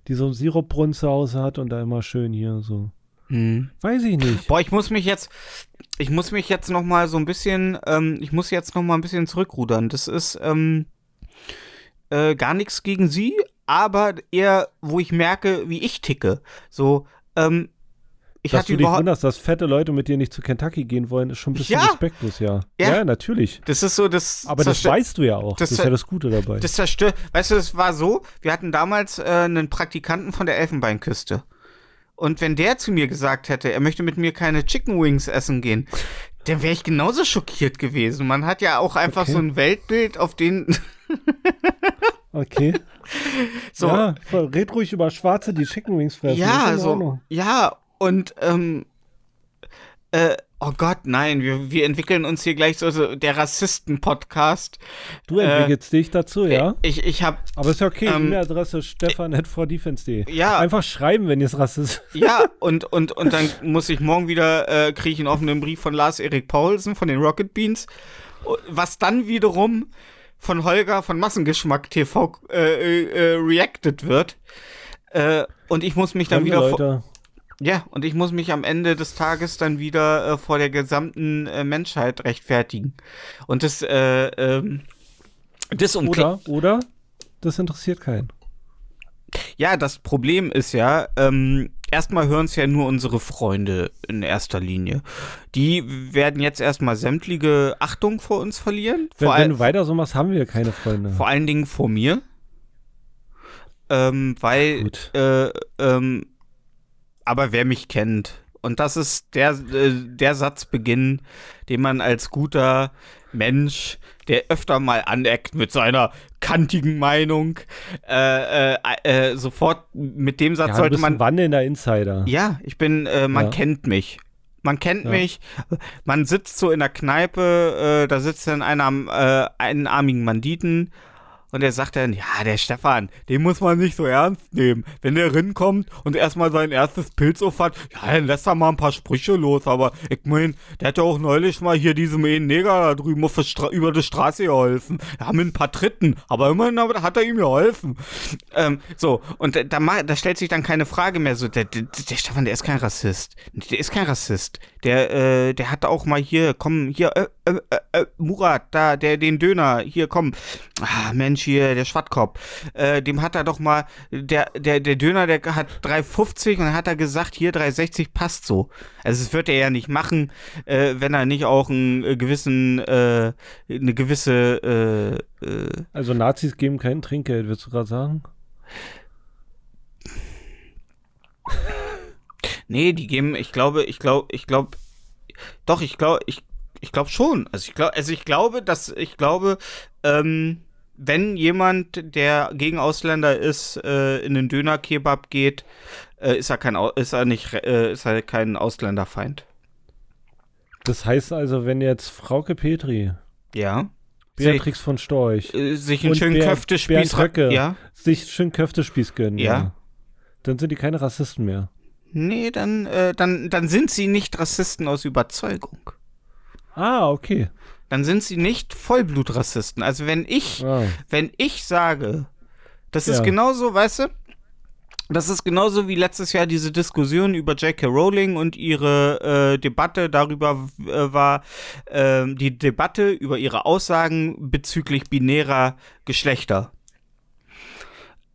Die so einen Sirupbrunnen zu Hause hat und da immer schön hier so. Hm. Weiß ich nicht. Boah, ich muss mich jetzt, ich muss mich jetzt noch mal so ein bisschen, ähm, ich muss jetzt noch mal ein bisschen zurückrudern. Das ist ähm, äh, gar nichts gegen sie, aber eher, wo ich merke, wie ich ticke. So, ähm, ich Dass hatte du dich wunderst, dass fette Leute mit dir nicht zu Kentucky gehen wollen, ist schon ein bisschen Ja. respektlos, ja. Ja. Ja, natürlich. das ist so das, Aber das weißt du ja auch. das Das, ist ja das Gute dabei. Das zerstört. Weißt du, es war so, wir hatten damals äh, einen Praktikanten von der Elfenbeinküste. Und wenn der zu mir gesagt hätte, er möchte mit mir keine Chicken Wings essen gehen, dann wäre ich genauso schockiert gewesen. Man hat ja auch einfach Okay. so ein Weltbild, auf den. Okay. so, Ja, voll, red ruhig über Schwarze, die Chicken Wings fressen. ja, so. Ja, und, ähm, äh, oh Gott, nein, wir, wir entwickeln uns hier gleich so, so der Rassisten-Podcast. Du entwickelst dich dazu, ja? Ich, ich hab, Aber ist ja okay. ähm, E-Mail-Adresse stefan.vordefense.de. ja, Einfach schreiben, wenn ihr es rassistisch. Ja, und, und, und dann muss ich morgen wieder, äh, kriege ich einen offenen Brief von Lars-Erik Paulsen von den Rocket Beans, was dann wiederum von Holger von Massengeschmack TV äh, äh, äh, reacted wird. Äh, und ich muss mich dann Fremde wieder Leute. ja, und ich muss mich am Ende des Tages dann wieder äh, vor der gesamten äh, Menschheit rechtfertigen. Und das, äh, ähm, das um Oder, oder, das interessiert keinen. Ja, das Problem ist ja, ähm, erstmal hören es ja nur unsere Freunde in erster Linie. Die werden jetzt erstmal sämtliche Achtung vor uns verlieren. Wenn, Vor, wenn du weiter so machst, haben wir keine Freunde. vor allen Dingen vor mir. Ähm, weil, äh, ähm, aber wer mich kennt, und das ist der, äh, der Satzbeginn, den man als guter Mensch, der öfter mal aneckt mit seiner kantigen Meinung, äh, äh, äh, sofort mit dem Satz ja, sollte man ein wandelnder Insider. ja, ich bin, äh, man Ja. kennt mich. Man kennt Ja. mich. Man sitzt so in der Kneipe, äh, da sitzt dann einer am äh, einarmigen Banditen und der sagt dann, ja, der Stefan, den muss man nicht so ernst nehmen. Wenn der rinkommt und erstmal sein erstes Pilz aufhat, ja, dann lässt er mal ein paar Sprüche los, aber ich mein, der hat ja auch neulich mal hier diesem einen Neger da drüben auf über die Straße geholfen. Ja, mit ein paar Tritten, aber immerhin hat er ihm geholfen. Ähm, so, und da, da, stellt sich dann keine Frage mehr so, der, der, der Stefan, der ist kein Rassist. Der ist kein Rassist. Der, äh, der hat auch mal hier, komm, hier, äh, äh, äh, Murat, da, der, den Döner, hier, komm. Ah, Mensch, hier, der Schwattkopf. Äh, dem hat er doch mal, der, der, der Döner, der hat 3,50 und dann hat er gesagt, hier, 3,60 passt so. Also, das wird er ja nicht machen, äh, wenn er nicht auch einen äh, gewissen, äh, eine gewisse, Also Nazis geben kein Trinkgeld, würdest du gerade sagen? Nee, die geben, ich glaube, ich glaube, ich glaube, doch, ich glaube, ich, ich glaube schon. Also ich glaube, also ich glaube, dass, ich glaube, ähm, wenn jemand, der gegen Ausländer ist, äh, in den Döner-Kebab geht, äh, ist er kein, ist er nicht, äh, ist er kein Ausländerfeind. Das heißt also, wenn jetzt Frauke Petri, Ja. Beatrix von Storch, Äh, sich einen schönen Bernd- Köftespieß. Ja. sich schön Köftespieß gönnen, Ja. dann sind die keine Rassisten mehr. Nee, dann, äh, dann, dann sind sie nicht Rassisten aus Überzeugung. Ah, okay. Dann sind sie nicht Vollblutrassisten. Also wenn ich, Ah. wenn ich sage, das ist Ja. genauso, weißt du, das ist genauso wie letztes Jahr diese Diskussion über J.K. Rowling und ihre äh, Debatte darüber äh, war, ähm, die Debatte über ihre Aussagen bezüglich binärer Geschlechter.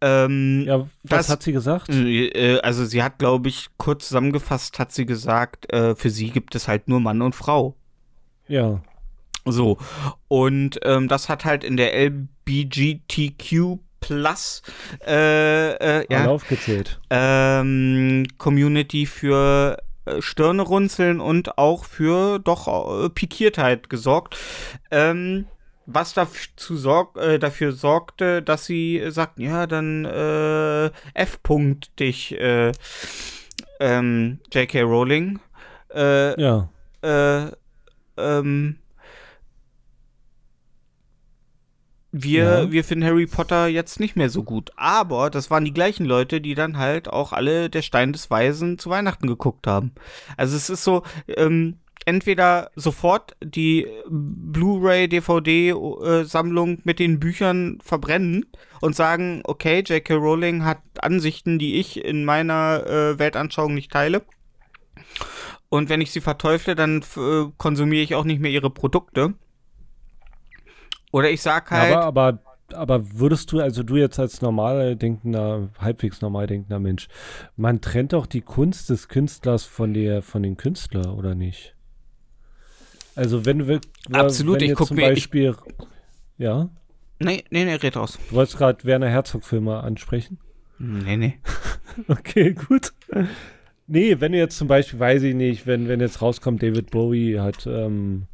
Ähm, Ja, was Das- hat sie gesagt? äh, also sie hat, glaube ich, kurz zusammengefasst, hat sie gesagt, äh, für sie gibt es halt nur Mann und Frau. Ja. So. Und ähm, das hat halt in der LBGTQ Plus äh, äh, ja, aufgezählt. ähm, Community für äh, Stirne runzeln und auch für doch äh, Pikiertheit gesorgt. Ähm, was dazu sorg, äh, dafür sorgte, dass sie äh, sagten, ja, dann äh, F-Punkt dich, äh, ähm, J.K. Rowling. Äh, Ja. äh, ähm, wir, Ja. wir finden Harry Potter jetzt nicht mehr so gut. Aber das waren die gleichen Leute, die dann halt auch alle der Stein des Weisen zu Weihnachten geguckt haben. Also es ist so, ähm, entweder sofort die Blu-ray, DVD-Sammlung mit den Büchern verbrennen und sagen, okay, J.K. Rowling hat Ansichten, die ich in meiner äh, Weltanschauung nicht teile. Und wenn ich sie verteufle, dann äh, konsumiere ich auch nicht mehr ihre Produkte. Oder ich sag halt, Aber, aber, aber würdest du, also du jetzt als normal denkender, halbwegs normal denkender Mensch, man trennt doch die Kunst des Künstlers von der, von dem Künstler, oder nicht? Also wenn wir Absolut, wenn ich jetzt guck zum mir- ich- Beispiel, ja, nee, nee, nee, red raus. du wolltest gerade Werner Herzog-Filme ansprechen. Nee, nee. Okay, gut. Nee, wenn jetzt zum Beispiel, weiß ich nicht, wenn, wenn jetzt rauskommt, David Bowie hat ähm,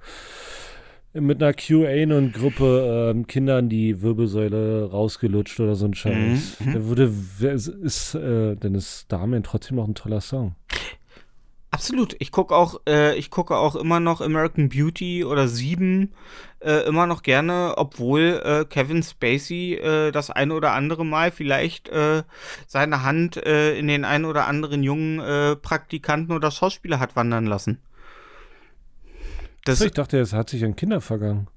mit einer QA-Gruppe ähm, Kindern die Wirbelsäule rausgelutscht oder so ein Scheiß. Mhm, mhm. Der würde, ist, äh, dann ist Damen trotzdem noch ein toller Song. Absolut. Ich gucke auch, äh, ich gucke auch immer noch American Beauty oder Sieben äh, immer noch gerne, obwohl äh, Kevin Spacey äh, das ein oder andere Mal vielleicht äh, seine Hand äh, in den ein oder anderen jungen Praktikanten oder Schauspieler hat wandern lassen. Das, ich dachte, es hat sich an Kinder vergangen.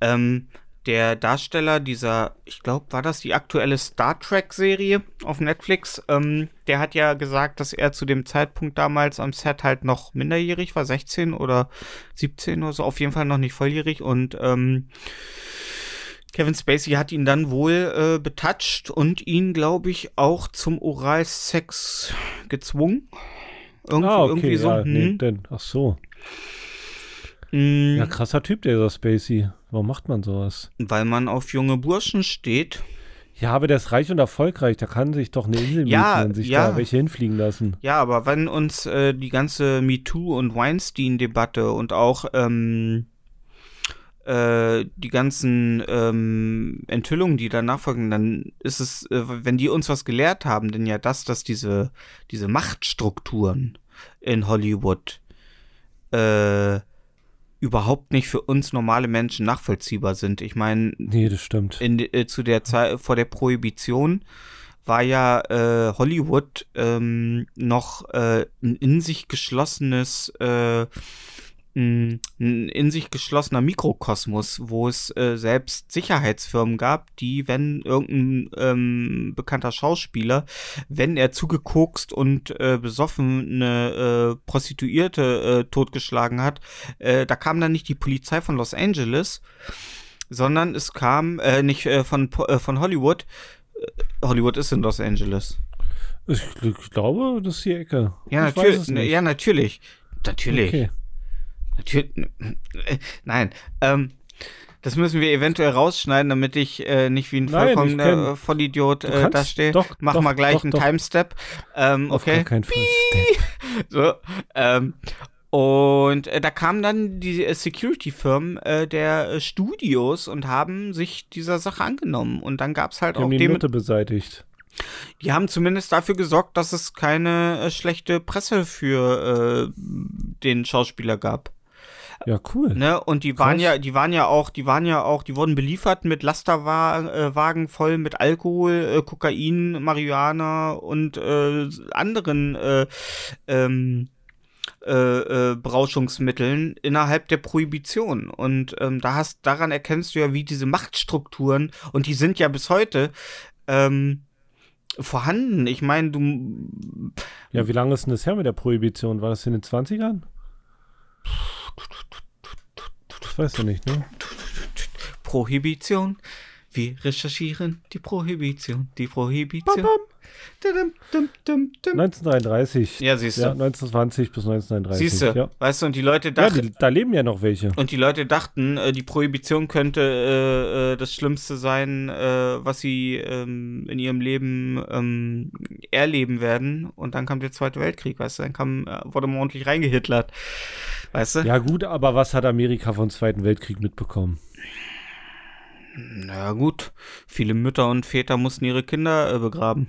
ähm, der Darsteller dieser, ich glaube, war das die aktuelle Star Trek-Serie auf Netflix, ähm, der hat ja gesagt, dass er zu dem Zeitpunkt damals am Set halt noch minderjährig war, 16 oder 17 oder so, auf jeden Fall noch nicht volljährig und ähm, Kevin Spacey hat ihn dann wohl äh, betatscht und ihn, glaube ich, auch zum Oralsex gezwungen. Irgendwie, ah, okay, irgendwie so. ja, nee, hm. denn, ach so. Mm, Ja, krasser Typ, dieser Spacey. Warum macht man sowas? Weil man auf junge Burschen steht. Ja, aber der ist reich und erfolgreich. Der kann sich doch eine Insel Ja, mieten und sich ja. da welche hinfliegen lassen. Ja, aber wenn uns äh, die ganze MeToo und Weinstein-Debatte und auch ähm, äh, die ganzen ähm, Enthüllungen, die danach folgen, dann ist es, äh, wenn die uns was gelehrt haben, denn ja das, dass diese, diese Machtstrukturen in Hollywood äh, überhaupt nicht für uns normale Menschen nachvollziehbar sind. Ich meine, Nee, das stimmt. in, äh, zu der Zeit vor der Prohibition war ja äh, Hollywood ähm, noch äh, ein in sich geschlossenes äh, ein in sich geschlossener Mikrokosmos, wo es äh, selbst Sicherheitsfirmen gab, die, wenn irgendein ähm, bekannter Schauspieler, wenn er zugekokst und äh, besoffen eine äh, Prostituierte äh, totgeschlagen hat, äh, da kam dann nicht die Polizei von Los Angeles, sondern es kam äh, nicht von, von Hollywood. Hollywood ist in Los Angeles. Ich, ich glaube, das ist die Ecke. Ja, natürlich. Ja, natürlich. Natürlich. Okay. Natürlich. äh, Nein. Ähm, das müssen wir eventuell rausschneiden, damit ich äh, nicht wie ein Nein, vollkommener äh, Vollidiot äh, da stehe. doch, Machen doch, wir gleich doch, einen. Timestep. Ähm, Auf okay. gar keinen Fall. So, ähm, Und äh, da kamen dann die äh, Security-Firmen äh, der äh, Studios und haben sich dieser Sache angenommen. Und dann gab es halt Die haben auch die dem, Note beseitigt. die haben zumindest dafür gesorgt, dass es keine äh, schlechte Presse für den Schauspieler gab. Ja, cool. Ne? Und die waren Krass. ja, die waren ja auch, die waren ja auch, die wurden beliefert mit Lasterwagen äh, voll mit Alkohol, äh, Kokain, Marihuana und äh, anderen äh, ähm, äh, äh, Berauschungsmitteln innerhalb der Prohibition. Und ähm, da hast, daran erkennst du ja, wie diese Machtstrukturen, und die sind ja bis heute ähm, vorhanden. Ich meine, du Ja, wie lange ist denn das her mit der Prohibition? War das in den 20ern? Das weißt du nicht, ne? Prohibition. Wir recherchieren die Prohibition. Die Prohibition. Dum, dum. 1933. Ja, siehst du. Ja, 1920 bis 1933. Siehst du, Ja, weißt du, und die Leute ja dachten, die, da leben ja noch welche. und die Leute dachten, äh, die Prohibition könnte äh, äh, das Schlimmste sein, äh, was sie ähm, in ihrem Leben ähm, erleben werden. Und dann kam der Zweite Weltkrieg, weißt du, dann kam, äh, wurde man ordentlich reingehitlert. Weißt du? Ja, gut, aber was hat Amerika vom Zweiten Weltkrieg mitbekommen? Na gut, viele Mütter und Väter mussten ihre Kinder äh, begraben.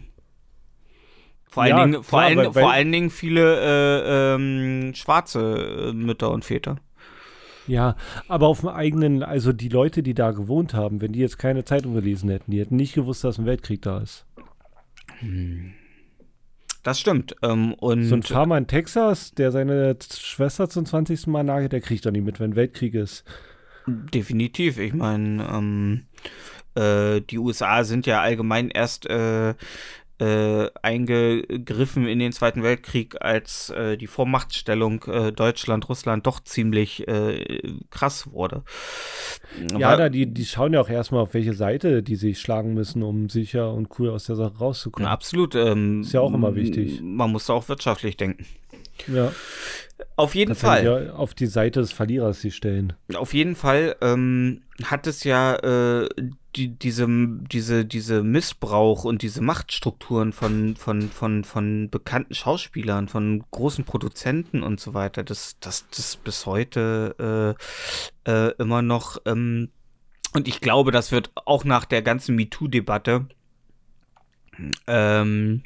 Vor, Ja, allen Dingen, vor, klar, allen, weil- vor allen Dingen viele äh, ähm, schwarze äh, Mütter und Väter. Ja, aber auf dem eigenen, also die Leute, die da gewohnt haben, wenn die jetzt keine Zeitung gelesen hätten, die hätten nicht gewusst, dass ein Weltkrieg da ist. Das stimmt. Ähm, und So ein Farmer in Texas, der seine Schwester zum 20. Mal nagelt, der kriegt doch nicht mit, wenn Weltkrieg ist. Definitiv. Ich meine, ähm, äh, die USA sind ja allgemein erst äh, äh, eingegriffen in den Zweiten Weltkrieg, als äh, die Vormachtstellung äh, Deutschland, Russland doch ziemlich äh, krass wurde. Ja, Aber- da, die, die schauen ja auch erstmal, auf welche Seite die sich schlagen müssen, um sicher und cool aus der Sache rauszukommen. absolut. Ähm, Ist ja auch immer wichtig. Man muss da auch wirtschaftlich denken. Ja, Auf jeden Fall. ja auf die Seite des Verlierers sie stellen. Auf jeden Fall ähm, hat es ja äh, die, diese, diese, diese Missbrauch und diese Machtstrukturen von, von, von, von bekannten Schauspielern, von großen Produzenten und so weiter, das, das, das bis heute äh, äh, immer noch, ähm, und ich glaube, das wird auch nach der ganzen MeToo-Debatte, ähm,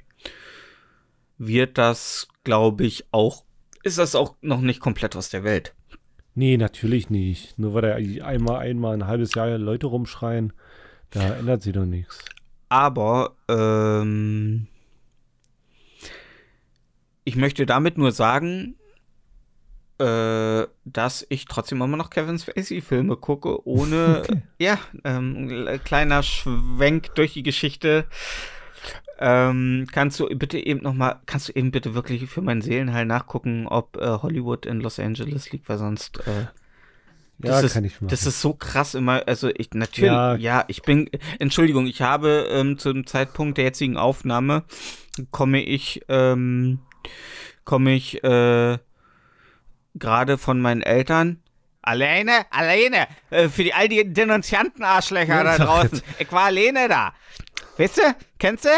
wird das, glaube ich, auch, ist das auch noch nicht komplett aus der Welt. Nee, natürlich nicht. Nur weil da einmal, einmal ein halbes Jahr Leute rumschreien, da ändert sich doch nichts. Aber ähm, ich möchte damit nur sagen, äh, dass ich trotzdem immer noch Kevin Spacey-Filme gucke, ohne, ja, ähm, ein kleiner Schwenk durch die Geschichte. Ähm, kannst du bitte eben noch mal, kannst du eben bitte wirklich für meinen Seelenheil nachgucken, ob äh, Hollywood in Los Angeles liegt, weil sonst äh, Ja, das ist, kann ich machen. Das ist so krass immer. Also ich natürlich, ja, Ja. ich bin. Entschuldigung, ich habe ähm, zum Zeitpunkt der jetzigen Aufnahme komme ich, ähm, komme ich äh, gerade von meinen Eltern. Alleine, alleine, äh, für die all die Denunzianten-Arschlöcher Ja, da draußen. Ich war alleine da. Weißt du? Kennst du?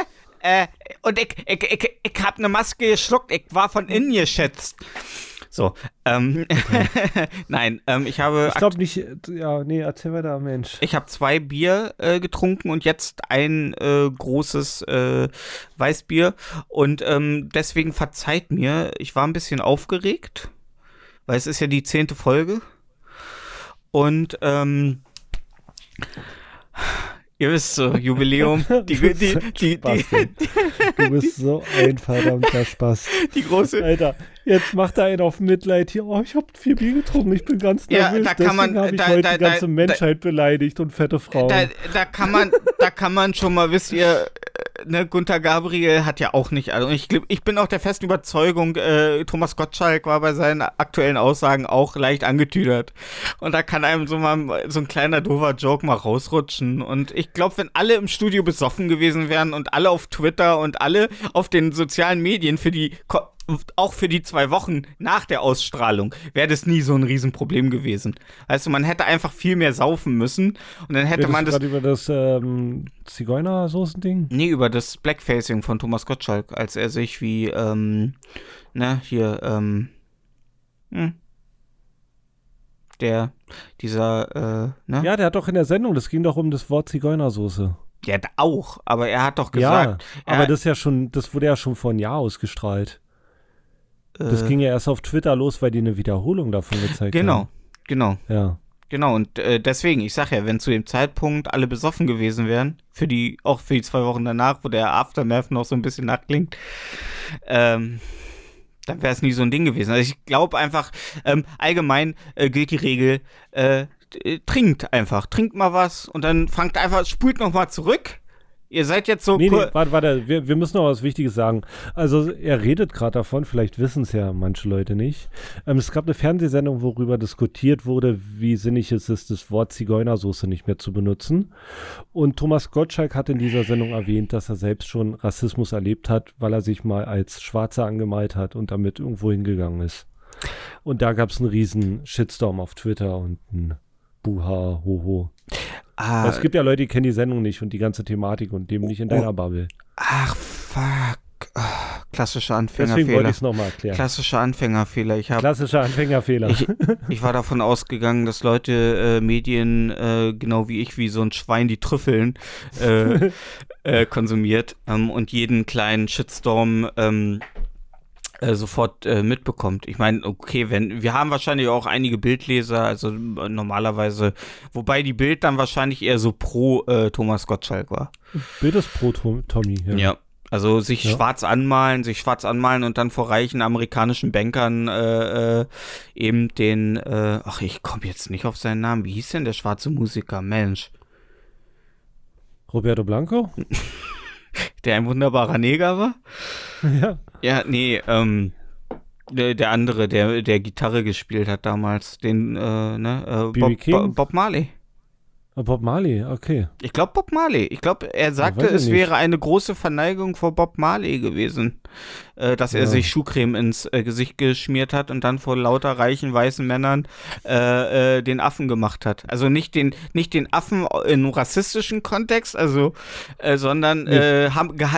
Äh, und ich, ich, ich, ich hab eine Maske geschluckt, ich war von innen geschätzt. So, ähm, nein, ähm, ich habe ich glaube nicht, ja, nee, erzähl weiter, Mensch. ich habe zwei Bier äh, getrunken und jetzt ein äh, großes äh, Weißbier. Und ähm, deswegen verzeiht mir, ich war ein bisschen aufgeregt, weil es ist ja die zehnte Folge. Und ähm, ihr wisst so, Jubiläum, die, die, die, die. Du bist so ein verdammter Spaß. die große. Alter, jetzt macht er einen auf Mitleid hier. Oh, ich habe vier Bier getrunken, ich bin ganz Ja, nervös. da kann man- Deswegen habe ich da- heute da- die ganze da- Menschheit beleidigt und fette Frauen. Da, kann man, da kann man schon mal, wisst ihr, äh, ne, Gunther Gabriel hat ja auch nicht, also ich, ich bin auch der festen Überzeugung, äh, Thomas Gottschalk war bei seinen aktuellen Aussagen auch leicht angetüdert. Und da kann einem so mal so ein kleiner doofer Joke mal rausrutschen. Und ich glaube, wenn alle im Studio besoffen gewesen wären und alle auf Twitter und alle auf den sozialen Medien für die Ko auch für die zwei Wochen nach der Ausstrahlung wäre das nie so ein Riesenproblem gewesen. Also man hätte einfach viel mehr saufen müssen und dann hätte Redest man du das gerade über das ähm, Zigeunersoßen-Ding? Nee, über das Blackfacing von Thomas Gottschalk, als er sich wie, ähm, ne, hier, ähm, Hm. Der, dieser, äh, ne? Ja, der hat doch in der Sendung, das ging doch um das Wort Zigeunersoße. Der hat auch, aber er hat doch Ja, gesagt, aber er, das ist ja schon, das wurde ja schon vor einem Jahr ausgestrahlt. Das äh, ging ja erst auf Twitter los, weil die eine Wiederholung davon gezeigt genau, haben. genau, Ja. genau. Und äh, deswegen, ich sag ja, wenn zu dem Zeitpunkt alle besoffen gewesen wären, für die, auch für die zwei Wochen danach, wo der Aftermath noch so ein bisschen nachklingt, ähm, dann wäre es nie so ein Ding gewesen. Also ich glaube einfach, ähm, allgemein äh, gilt die Regel, äh, trinkt einfach, trinkt mal was und dann fangt einfach, spult noch mal zurück. Ihr seid jetzt so Nee, nee, warte, warte, wir, wir müssen noch was Wichtiges sagen. Also, er redet gerade davon, vielleicht wissen es ja manche Leute nicht. Ähm, es gab eine Fernsehsendung, worüber diskutiert wurde, wie sinnig es ist, das Wort Zigeunersoße nicht mehr zu benutzen. Und Thomas Gottschalk hat in dieser Sendung erwähnt, dass er selbst schon Rassismus erlebt hat, weil er sich mal als Schwarzer angemalt hat und damit irgendwo hingegangen ist. Und da gab es einen riesen Shitstorm auf Twitter und ein Buha, Hoho. Ah, es gibt ja Leute, die kennen die Sendung nicht und die ganze Thematik und dem nicht in deiner Bubble. Ach, fuck. Ah, klassischer Deswegen wollte Anfängerfehler. ich es nochmal erklären. Klassischer Anfängerfehler. Ich habe Klassischer Anfängerfehler. Ich, ich war davon ausgegangen, dass Leute äh, Medien äh, genau wie ich, wie so ein Schwein, die Trüffeln äh, äh, konsumiert ähm, und jeden kleinen Shitstorm ähm, äh, sofort äh, mitbekommt. Ich meine, okay, wenn wir haben wahrscheinlich auch einige Bildleser, also äh, normalerweise, wobei die Bild dann wahrscheinlich eher so pro äh, Thomas Gottschalk war. Bild ist pro Tom, Tommy. Ja. Ja. Also sich Ja. schwarz anmalen, sich schwarz anmalen und dann vor reichen amerikanischen Bankern äh, äh, eben den, äh, ach ich komme jetzt nicht auf seinen Namen, wie hieß denn der schwarze Musiker, Mensch, Roberto Blanco? der ein wunderbarer Neger war? ja. Ja, nee, ähm, der, der andere, der, der Gitarre gespielt hat damals, den, äh, ne, äh. Bob? Bob, Marley. Ah, Bob Marley, okay. Ich glaube Bob Marley. Ich glaube, er sagte, ich es nicht. wäre eine große Verneigung vor Bob Marley gewesen, äh, dass er Ja. sich Schuhcreme ins äh, Gesicht geschmiert hat und dann vor lauter reichen weißen Männern äh, äh, den Affen gemacht hat. Also nicht den, nicht den Affen in rassistischen Kontext, also, äh, sondern äh,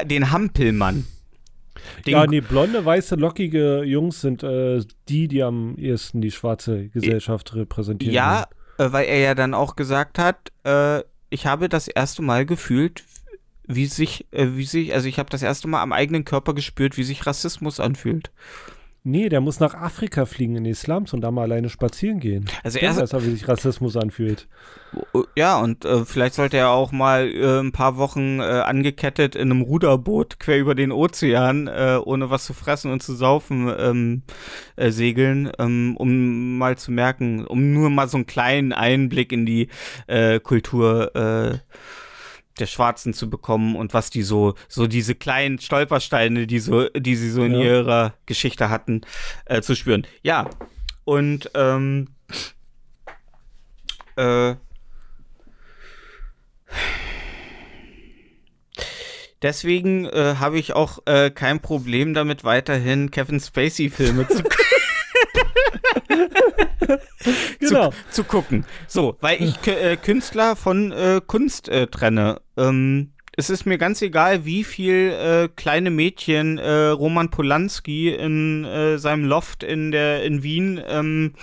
den Hampelmann. Den, ja, nee, blonde, weiße, lockige Jungs sind äh, die, die am ehesten die schwarze Gesellschaft repräsentieren. Ja, äh, weil er ja dann auch gesagt hat, äh, ich habe das erste Mal gefühlt, wie sich, äh, wie sich, also ich habe das erste Mal am eigenen Körper gespürt, wie sich Rassismus anfühlt. Nee, der muss nach Afrika fliegen in die Slums und da mal alleine spazieren gehen. Also Dann er, weiß er, wie sich Rassismus anfühlt. ja, und äh, vielleicht sollte er auch mal äh, ein paar Wochen äh, angekettet in einem Ruderboot quer über den Ozean, äh, ohne was zu fressen und zu saufen, ähm, äh, segeln, ähm, um mal zu merken, um nur mal so einen kleinen Einblick in die äh, Kultur äh, der Schwarzen zu bekommen und was die so, so diese kleinen Stolpersteine, die so, die sie so in Ja. ihrer Geschichte hatten, äh, zu spüren. Ja. Und ähm, äh, Deswegen äh, habe ich auch äh, kein Problem damit, weiterhin Kevin Spacey-Filme zu, Genau. zu gucken. So, weil ich äh, Künstler von äh, Kunst äh, trenne. Ähm, es ist mir ganz egal, wie viel äh, kleine Mädchen äh, Roman Polanski in äh, seinem Loft in der in Wien ähm,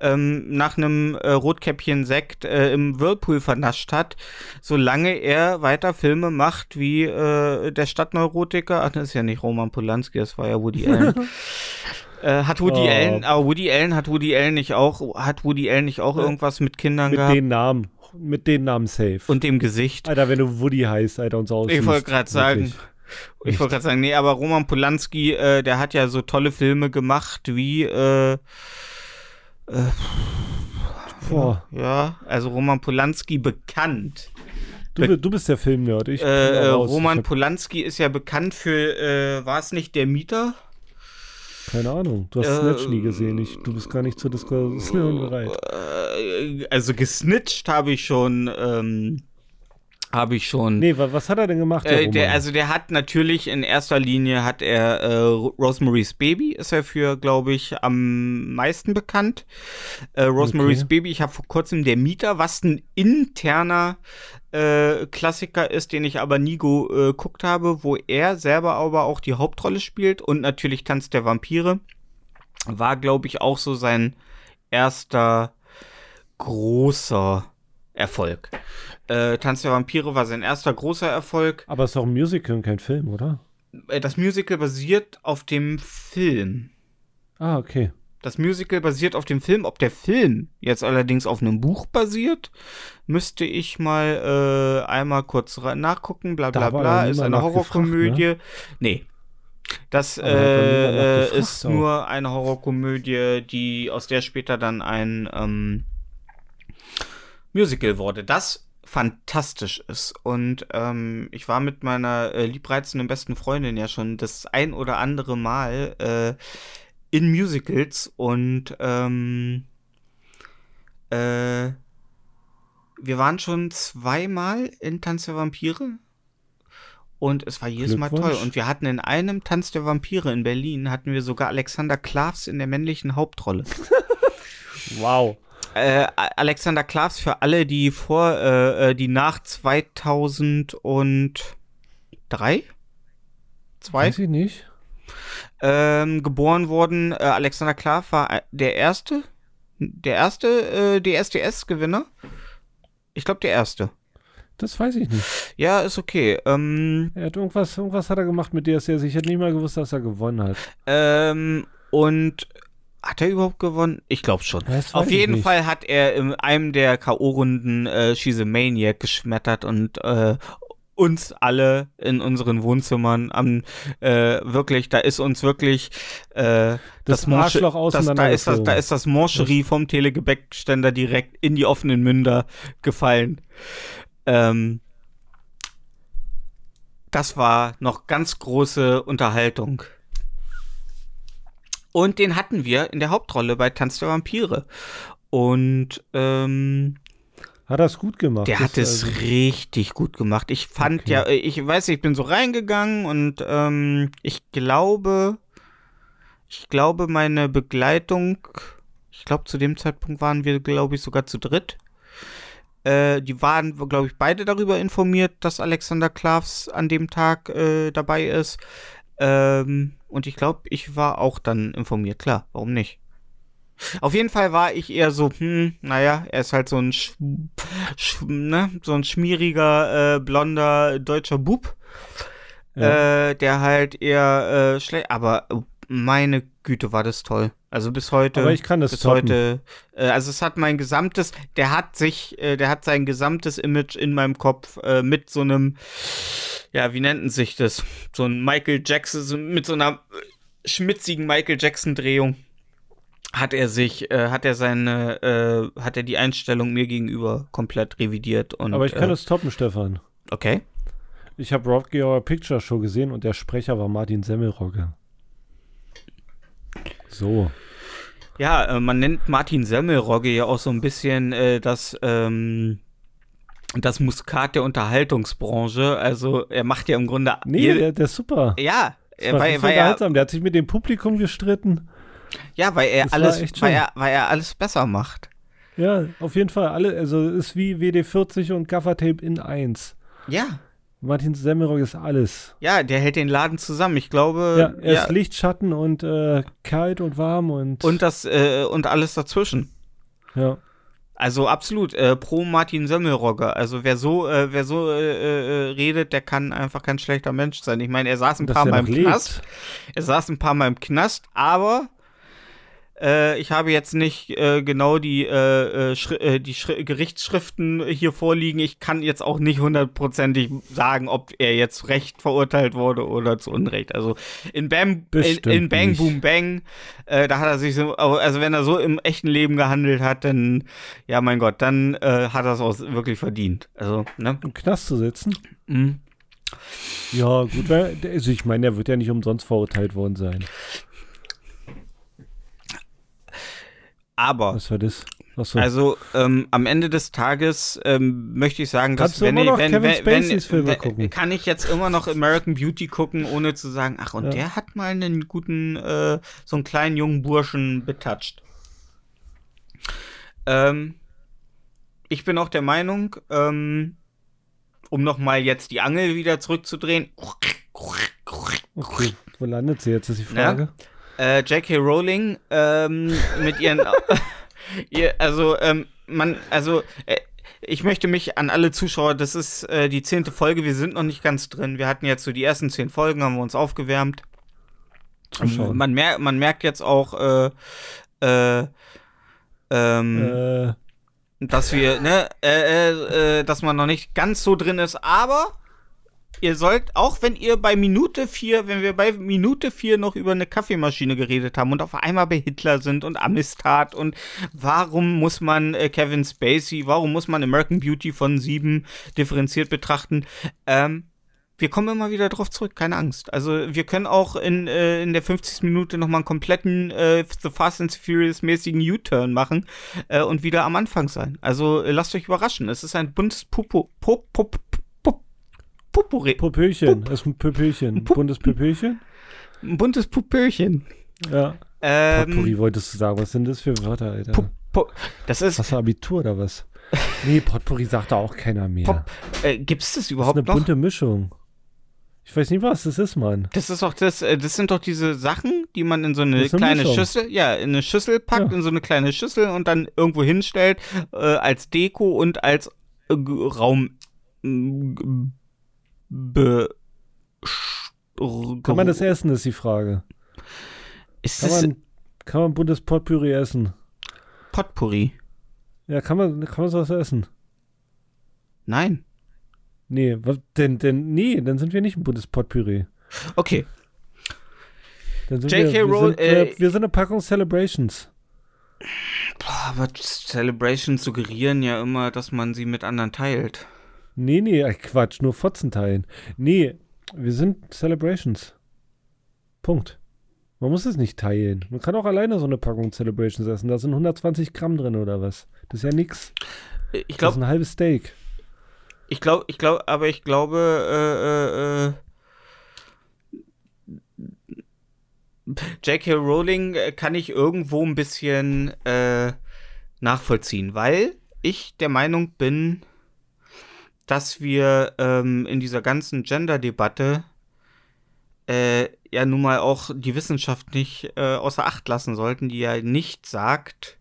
ähm, nach einem Rotkäppchen Sekt äh, im Whirlpool vernascht hat, solange er weiter Filme macht wie der Stadtneurotiker. Ach, das ist ja nicht Roman Polanski, das war ja Woody Allen. Äh, hat Woody Oh. Allen, aber Woody Allen hat Woody Allen nicht auch, hat Woody Allen nicht auch Ja. irgendwas mit Kindern Mit gehabt den Namen. Mit den Namen safe. und dem Gesicht? Alter, wenn du Woody heißt, Alter, und so aussiehst. Ich wollte gerade sagen, ich wollte gerade sagen, nee, aber Roman Polanski, äh, der hat ja so tolle Filme gemacht wie, äh, Boah, ja, also Roman Polanski bekannt. du, du bist der Filmnerd. Ich Äh, äh. Roman Polanski ist ja bekannt für, äh, war es nicht der Mieter? Keine Ahnung. Du hast Äh, Snatch nie gesehen. Ich, du bist gar nicht zur Diskussion bereit. Äh, also gesnitcht habe ich schon, ähm, habe ich schon. Nee, wa was hat er denn gemacht? der Äh, der, also der hat natürlich in erster Linie hat er äh, Rosemary's Baby ist er für glaube ich am meisten bekannt. Äh, Rosemary's Okay. Baby. Ich habe vor kurzem der Mieter, was ein interner äh, Klassiker ist, den ich aber nie äh, geguckt habe, wo er selber aber auch die Hauptrolle spielt und natürlich Tanz der Vampire. war, glaube ich, auch so sein erster großer Erfolg. Äh, Tanz der Vampire war sein erster großer Erfolg. Aber es ist doch ein Musical und kein Film, oder? Äh, Das Musical basiert auf dem Film. Ah, okay. Das Musical basiert auf dem Film. Ob der Film jetzt allerdings auf einem Buch basiert, müsste ich mal äh, einmal kurz nachgucken. Bla bla bla. Ist eine nachgefragt, Horrorkomödie. Nee. Das äh, nachgefragt ist auch. nur eine Horrorkomödie, die aus der später dann ein ähm, Musical wurde. Das fantastisch ist. Und ähm, ich war mit meiner äh, liebreizenden besten Freundin ja schon das ein oder andere Mal äh, in Musicals und ähm, äh, wir waren schon zweimal in Tanz der Vampire und es war jedes Mal toll. Und wir hatten in einem Tanz der Vampire in Berlin, hatten wir sogar Alexander Klavs in der männlichen Hauptrolle. Wow. Äh, Alexander Klavs für alle, die vor, äh, äh, die nach 2003? Zwei? Weiß ich nicht. Ähm, geboren wurden. Äh, Alexander Klav war äh, der erste, der erste äh, DSDS-Gewinner. Ich glaube, der erste. Das weiß ich nicht. Ja, ist okay. Ähm, Er hat irgendwas, irgendwas hat er gemacht mit DSDS. Ich hätte nicht mal gewusst, dass er gewonnen hat. ähm, und hat er überhaupt gewonnen? Ich glaube schon. Auf jeden nicht. Fall hat er in einem der K.O.-Runden äh, She's a Maniac geschmettert und äh, uns alle in unseren Wohnzimmern am äh, wirklich, da ist uns wirklich äh, Das Morsche- Arschloch das, da ist das, da ist das Morcherie vom Telegebäckständer direkt in die offenen Münder gefallen. Ähm, das war noch ganz große Unterhaltung. Und den hatten wir in der Hauptrolle bei Tanz der Vampire. Und ähm, Hat er es gut gemacht. der Das hat es also- richtig gut gemacht. Ich fand Okay. ja, ich weiß, ich bin so reingegangen und ähm, ich glaube, ich glaube, meine Begleitung, ich glaube, zu dem Zeitpunkt waren wir, glaube ich, sogar zu dritt. Äh, die waren, glaube ich, beide darüber informiert, dass Alexander Klavs an dem Tag äh, dabei ist. Ähm, und ich glaube, ich war auch dann informiert. Klar, warum nicht? Auf jeden Fall war ich eher so, hm, naja, er ist halt so ein, sch sch ne, so ein schmieriger, äh, blonder deutscher Bub, Ja. äh, der halt eher äh, schlecht, aber äh, meine Güte, war das toll. Also bis heute. Aber ich kann das bis toppen. heute. Äh, also es hat mein gesamtes, der hat sich, äh, der hat sein gesamtes Image in meinem Kopf äh, mit so einem, ja, wie nennt sich das? So ein Michael Jackson, so mit so einer äh, schmitzigen Michael Jackson-Drehung hat er sich, äh, hat er seine, äh, hat er die Einstellung mir gegenüber komplett revidiert und. Aber ich kann äh, es toppen, Stefan. Okay. Ich habe Rocky Horror Picture Show gesehen und der Sprecher war Martin Semmelrogge. So. Ja, äh, man nennt Martin Semmelrogge ja auch so ein bisschen äh, das, ähm, das Muskat der Unterhaltungsbranche. Also er macht ja im Grunde. Nee, der, der ist super. ja, Das er, war richtig weil er, unterhaltsam. Der hat sich mit dem Publikum gestritten. Ja, weil er Das alles, weil er, weil er alles besser macht. Ja, auf jeden Fall. Alle, also ist wie WD40 und Gaffertape in 1. Ja, Martin Semmelrogge ist alles. ja, der hält den Laden zusammen. Ich glaube. Ja, er ja, ist Licht, Schatten und äh, kalt und warm und, und das äh, und alles dazwischen. ja. Also absolut äh, pro Martin Semmelrogge. Also wer so, äh, wer so äh, äh, redet, der kann einfach kein schlechter Mensch sein. Ich meine, er saß ein Dass paar Mal im lebt. Knast. Er saß ein paar Mal im Knast, aber äh, ich habe jetzt nicht äh, genau die, äh, äh, äh, die Schri Gerichtsschriften hier vorliegen. Ich kann jetzt auch nicht hundertprozentig sagen, ob er jetzt zu Recht verurteilt wurde oder zu Unrecht. Also in Bam, in, Bestimmt in Bang nicht. Boom Bang, äh, da hat er sich so, also wenn er so im echten Leben gehandelt hat, dann, ja mein Gott, dann hat er es auch wirklich verdient. Also, ne? Im Knast zu sitzen. Mhm. Ja, gut. weil- Also ich meine, der wird ja nicht umsonst verurteilt worden sein. Aber Was war das? Achso. Also ähm, am Ende des Tages ähm, möchte ich sagen, dass Kannst du wenn, noch wenn, Kevin wenn, wenn, gucken? kann ich jetzt immer noch American Beauty gucken, ohne zu sagen, ach und Ja. der hat mal einen guten, äh, so einen kleinen jungen Burschen betoucht. Ähm, ich bin auch der Meinung, ähm, um noch mal jetzt die Angel wieder zurückzudrehen. Okay, wo landet sie jetzt, ist die Ja. Äh, J.K. Rowling ähm, mit ihren, ihr, also ähm, man, also äh, ich möchte mich an alle Zuschauer, das ist äh, die zehnte Folge, wir sind noch nicht ganz drin. Wir hatten jetzt so die ersten zehn Folgen, haben wir uns aufgewärmt. Zuschauen. Man, mer man merkt jetzt auch, äh, äh, ähm, Äh, dass wir, ne, äh, dass man noch nicht ganz so drin ist, aber ihr sollt, auch wenn ihr bei Minute 4, wenn wir bei Minute 4 noch über eine Kaffeemaschine geredet haben und auf einmal bei Hitler sind und Amistad und warum muss man äh, Kevin Spacey, warum muss man American Beauty von 7 differenziert betrachten, ähm, wir kommen immer wieder drauf zurück, keine Angst. Also wir können auch in, äh, in der 50. Minute nochmal einen kompletten äh, The Fast and Furious mäßigen U-Turn machen äh, und wieder am Anfang sein. Also äh, lasst euch überraschen. Es ist ein buntes Pupo, Pup, Pup, Pup, Pupure, Popöchen. Das ist ein Popöchen. Pup- Buntes Popöchen? ein buntes Pupöchen. Ja. Potpourri Ähm, wolltest du sagen. Was sind das für Wörter, Alter? Pup, Pup, das ist, Hast du Abitur oder was? Nee, Potpourri sagt da auch keiner mehr. Pop, äh, gibt's das das ist überhaupt eine noch? bunte Mischung. Ich weiß nicht, was das ist, Mann. Das ist doch das, äh, das sind doch diese Sachen, die man in so eine eine kleine Mischung. Schüssel, ja, in eine Schüssel packt, Ja. in so eine kleine Schüssel und dann irgendwo hinstellt, äh, als Deko und als äh, Raum g- be Kann man das essen, ist die Frage. Ist Kann man, kann man buntes Potpourri essen? Potpourri? Ja, kann man, kann man sowas essen? Nein. Nee, was, denn, denn, nee, dann sind wir nicht ein buntes Potpourri. Okay. J.K. wir, wir, Rowl- sind, äh, äh, wir sind eine Packung Celebrations. Boah, aber Celebrations suggerieren ja immer, dass man sie mit anderen teilt. Nee, nee, Quatsch, nur Fotzen teilen. Nee, wir sind Celebrations. Punkt. Man muss es nicht teilen. Man kann auch alleine so eine Packung Celebrations essen. Da sind 120 Gramm drin oder was. Das ist ja nix. Ich Das ist ein halbes Steak. ich glaube, ich glaube, aber ich glaube, äh, äh, äh, J.K. Rowling kann ich irgendwo ein bisschen äh, nachvollziehen, weil ich der Meinung bin, dass wir ähm, in dieser ganzen Gender-Debatte äh, ja nun mal auch die Wissenschaft nicht äh, außer Acht lassen sollten, die ja nicht sagt,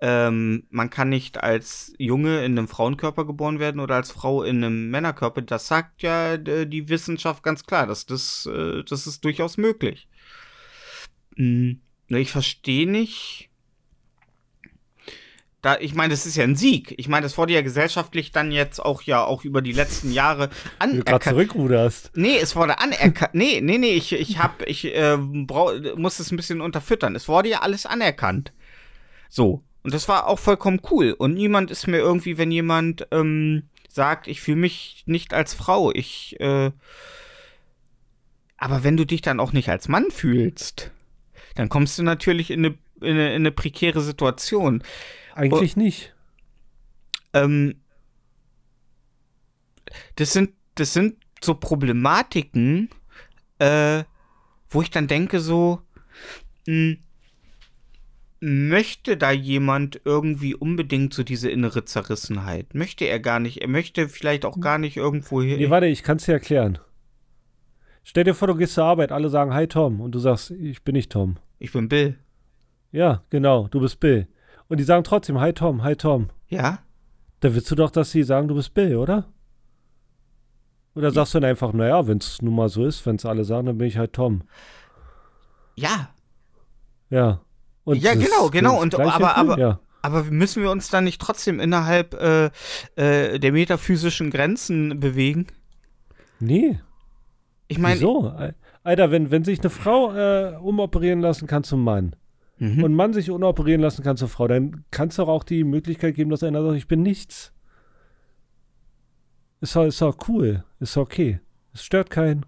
ähm, man kann nicht als Junge in einem Frauenkörper geboren werden oder als Frau in einem Männerkörper. Das sagt ja äh, die Wissenschaft ganz klar. dass Das, äh, das ist durchaus möglich. Hm, ich verstehe nicht. Da, ich meine, das ist ja ein Sieg. Ich meine, das wurde ja gesellschaftlich dann jetzt auch ja auch über die letzten Jahre Wie du gerade anerkannt. zurückruderst. Nee, es wurde anerkannt. Nee, nee, nee, ich, ich hab, ich äh, brau, muss es ein bisschen unterfüttern. Es wurde ja alles anerkannt. So. Und das war auch vollkommen cool. Und niemand ist mir irgendwie, wenn jemand ähm, sagt, ich fühle mich nicht als Frau, ich, äh, aber wenn du dich dann auch nicht als Mann fühlst, dann kommst du natürlich in eine, in eine, in eine prekäre Situation. Eigentlich nicht. ähm, das sind, das sind so Problematiken, äh, wo ich dann denke so, mh, möchte da jemand irgendwie unbedingt so diese innere Zerrissenheit? Möchte er gar nicht. Er möchte vielleicht auch gar nicht irgendwo hier. Nee, warte, ich kann es dir erklären. Stell dir vor, du gehst zur Arbeit, alle sagen Hi Tom und du sagst, ich bin nicht Tom. ich bin Bill. Ja, genau, du bist Bill. Und die sagen trotzdem Hi Tom, Hi Tom. Ja? Da willst du doch, dass sie sagen, du bist Bill, oder? Oder sagst du dann einfach, naja, wenn es nun mal so ist, wenn es alle sagen, dann bin ich halt Tom. Ja. Ja. Und Ja, genau, genau. Und- aber- aber- ja. Aber müssen wir uns dann nicht trotzdem innerhalb äh, äh, der metaphysischen Grenzen bewegen? Nee, Ich meine, wieso? Al- Alter, wenn, wenn sich eine Frau äh, umoperieren lassen kann zum Mann Mhm. und Mann sich unoperieren lassen kann zur Frau, dann kann es doch auch die Möglichkeit geben, dass einer sagt, ich bin nichts. Ist doch, ist doch cool. Ist okay. Es stört keinen.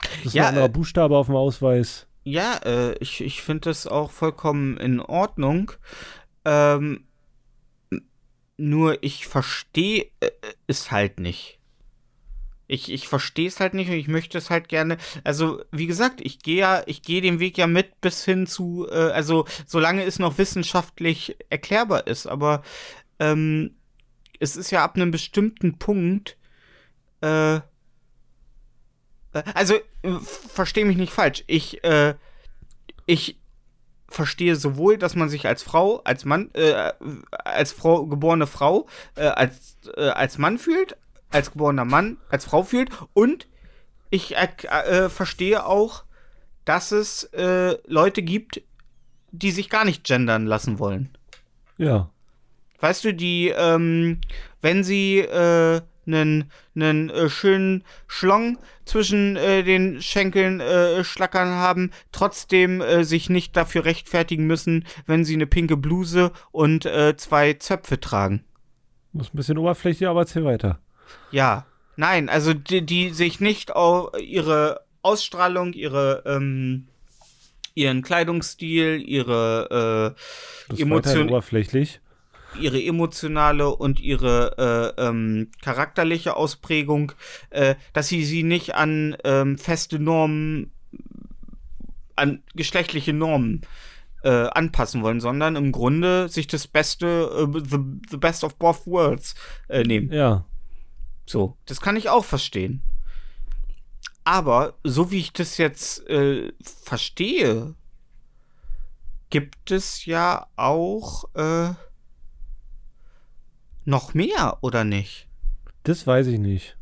Das ist Ja, ein anderer äh, Buchstabe auf dem Ausweis. Ja, äh, ich, ich finde das auch vollkommen in Ordnung. Ähm, nur ich verstehe äh, es halt nicht. Ich, ich verstehe es halt nicht und ich möchte es halt gerne. Also, wie gesagt, ich gehe ja, ich gehe den Weg ja mit bis hin zu, äh, also solange es noch wissenschaftlich erklärbar ist, aber ähm, es ist ja ab einem bestimmten Punkt, äh, äh, also, verstehe mich nicht falsch. Ich, äh, ich verstehe sowohl, dass man sich als Frau, als Mann, äh, als Frau, geborene Frau, äh, als, äh, als Mann fühlt, als geborener Mann, als Frau fühlt und ich äh, äh, verstehe auch, dass es äh, Leute gibt, die sich gar nicht gendern lassen wollen. Ja. Weißt du, die, ähm, wenn sie äh, einen, einen äh, schönen Schlong zwischen äh, den Schenkeln äh, schlackern haben, trotzdem äh, sich nicht dafür rechtfertigen müssen, wenn sie eine pinke Bluse und zwei Zöpfe tragen. Das ist ein bisschen oberflächlich, aber erzähl weiter. Ja, nein, also die, die sich nicht auf ihre Ausstrahlung, ihre, ähm, ihren Kleidungsstil, ihre, äh, Das ist Emotion- weiterhin oberflächlich. ihre emotionale und ihre äh, ähm, charakterliche Ausprägung, äh, dass sie sie nicht an ähm, feste Normen, an geschlechtliche Normen äh, anpassen wollen, sondern im Grunde sich das Beste, äh, the, the best of both worlds äh, nehmen. Ja. So, das kann ich auch verstehen. Aber so wie ich das jetzt äh, verstehe, gibt es ja auch äh, noch mehr, oder nicht? Das weiß ich nicht.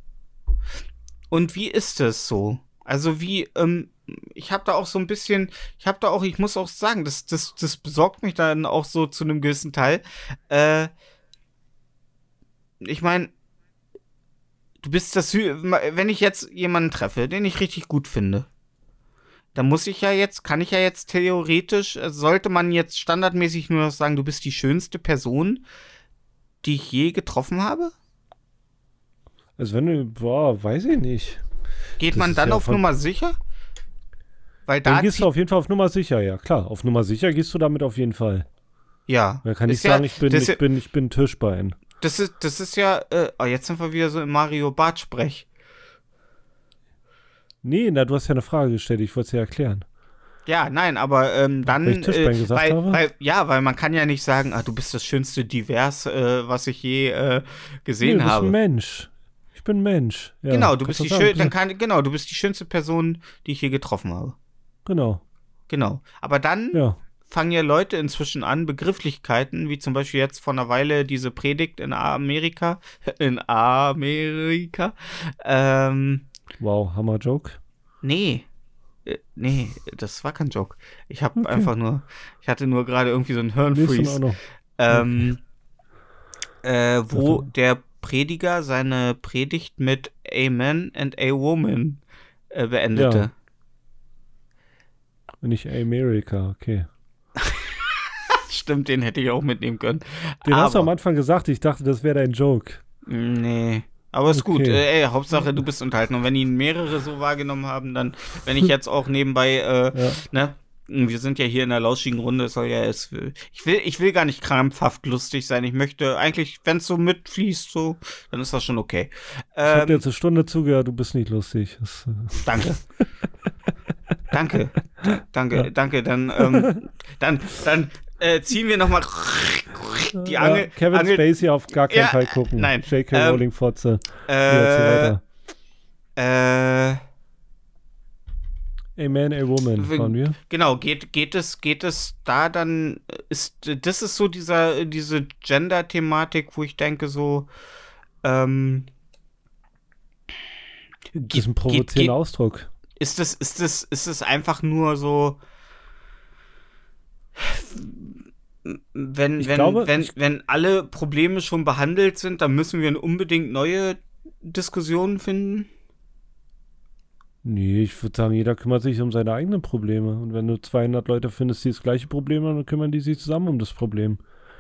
Und wie ist es so? Also wie, ähm, ich habe da auch so ein bisschen, ich habe da auch, ich muss auch sagen, das, das, das besorgt mich dann auch so zu einem gewissen Teil. Äh, ich meine, du bist das, wenn ich jetzt jemanden treffe, den ich richtig gut finde, dann muss ich ja jetzt, kann ich ja jetzt theoretisch, äh, sollte man jetzt standardmäßig nur noch sagen, du bist die schönste Person, die ich je getroffen habe? Also wenn du, boah, weiß ich nicht. Geht Das man dann ja auf Nummer sicher? Weil Dann da gehst zieht- du auf jeden Fall auf Nummer sicher, ja klar. Auf Nummer sicher gehst du damit auf jeden Fall. Ja. Da kann ich ja- sagen, ich bin, ich bin, ich bin Tischbein. Das ist, das ist ja, äh, oh, jetzt sind wir wieder so im Mario Bart Sprech. Nee, na, du hast ja eine Frage gestellt, ich wollte es ja erklären. Ja, nein, aber ähm, dann, Weil ich Tischbein gesagt weil, habe? weil, ja, weil man kann ja nicht sagen, ah, du bist das schönste Divers, äh, was ich je äh, gesehen nee, du bist habe. ein Mensch. Ich bin ein Mensch. Ja, genau, du bist die schön, dann kann, genau, du bist die schönste Person, die ich je getroffen habe. Genau, Genau. Aber dann ja. Fangen ja Leute inzwischen an, Begrifflichkeiten, wie zum Beispiel jetzt vor einer Weile diese Predigt in Amerika, in Amerika, ähm, Wow, Hammer-Joke. Nee. Äh, Nee, das war kein Joke. Ich habe Okay. einfach nur, ich hatte nur gerade irgendwie so einen Hirnfreeze. Ähm, äh, wo der Prediger seine Predigt mit Amen and a Woman äh, beendete. Ja. Nicht America, okay. Stimmt, den hätte ich auch mitnehmen können. Den hast du Aber- am Anfang gesagt, ich dachte, das wäre dein Joke. Nee. Aber ist gut. Okay. Äh, ey, Hauptsache, du bist unterhalten. Und wenn ihn mehrere so wahrgenommen haben, dann, wenn ich jetzt auch nebenbei, äh, Ja. ne, wir sind ja hier in der lauschigen Runde, soll ja, es, ich will, ich will gar nicht krampfhaft lustig sein. Ich möchte eigentlich, wenn es so mitfließt, so, dann ist das schon okay. Ich habe dir Ähm, jetzt eine Stunde zugehört, du bist nicht lustig. Das, äh, danke. danke. Danke, Ja. danke. Dann, ähm, dann, dann äh, ziehen wir nochmal die Angel. ja, Kevin Angel, Spacey auf gar keinen Ja, Fall gucken. nein, J.K. ähm, Rowling Fotze. Äh, äh, A Man, a Woman, waren wir. Genau, geht, geht es, geht es da dann, ist, das ist so dieser, diese Gender-Thematik, wo ich denke so, ähm, Das ist ein provozierender Ausdruck. ist das, ist das, ist das einfach nur so, wenn, Ich wenn, glaube, wenn, wenn alle Probleme schon behandelt sind, dann müssen wir unbedingt neue Diskussionen finden? Nee, ich würde sagen, jeder kümmert sich um seine eigenen Probleme. Und wenn du 200 Leute findest, die das gleiche Problem haben, dann kümmern die sich zusammen um das Problem.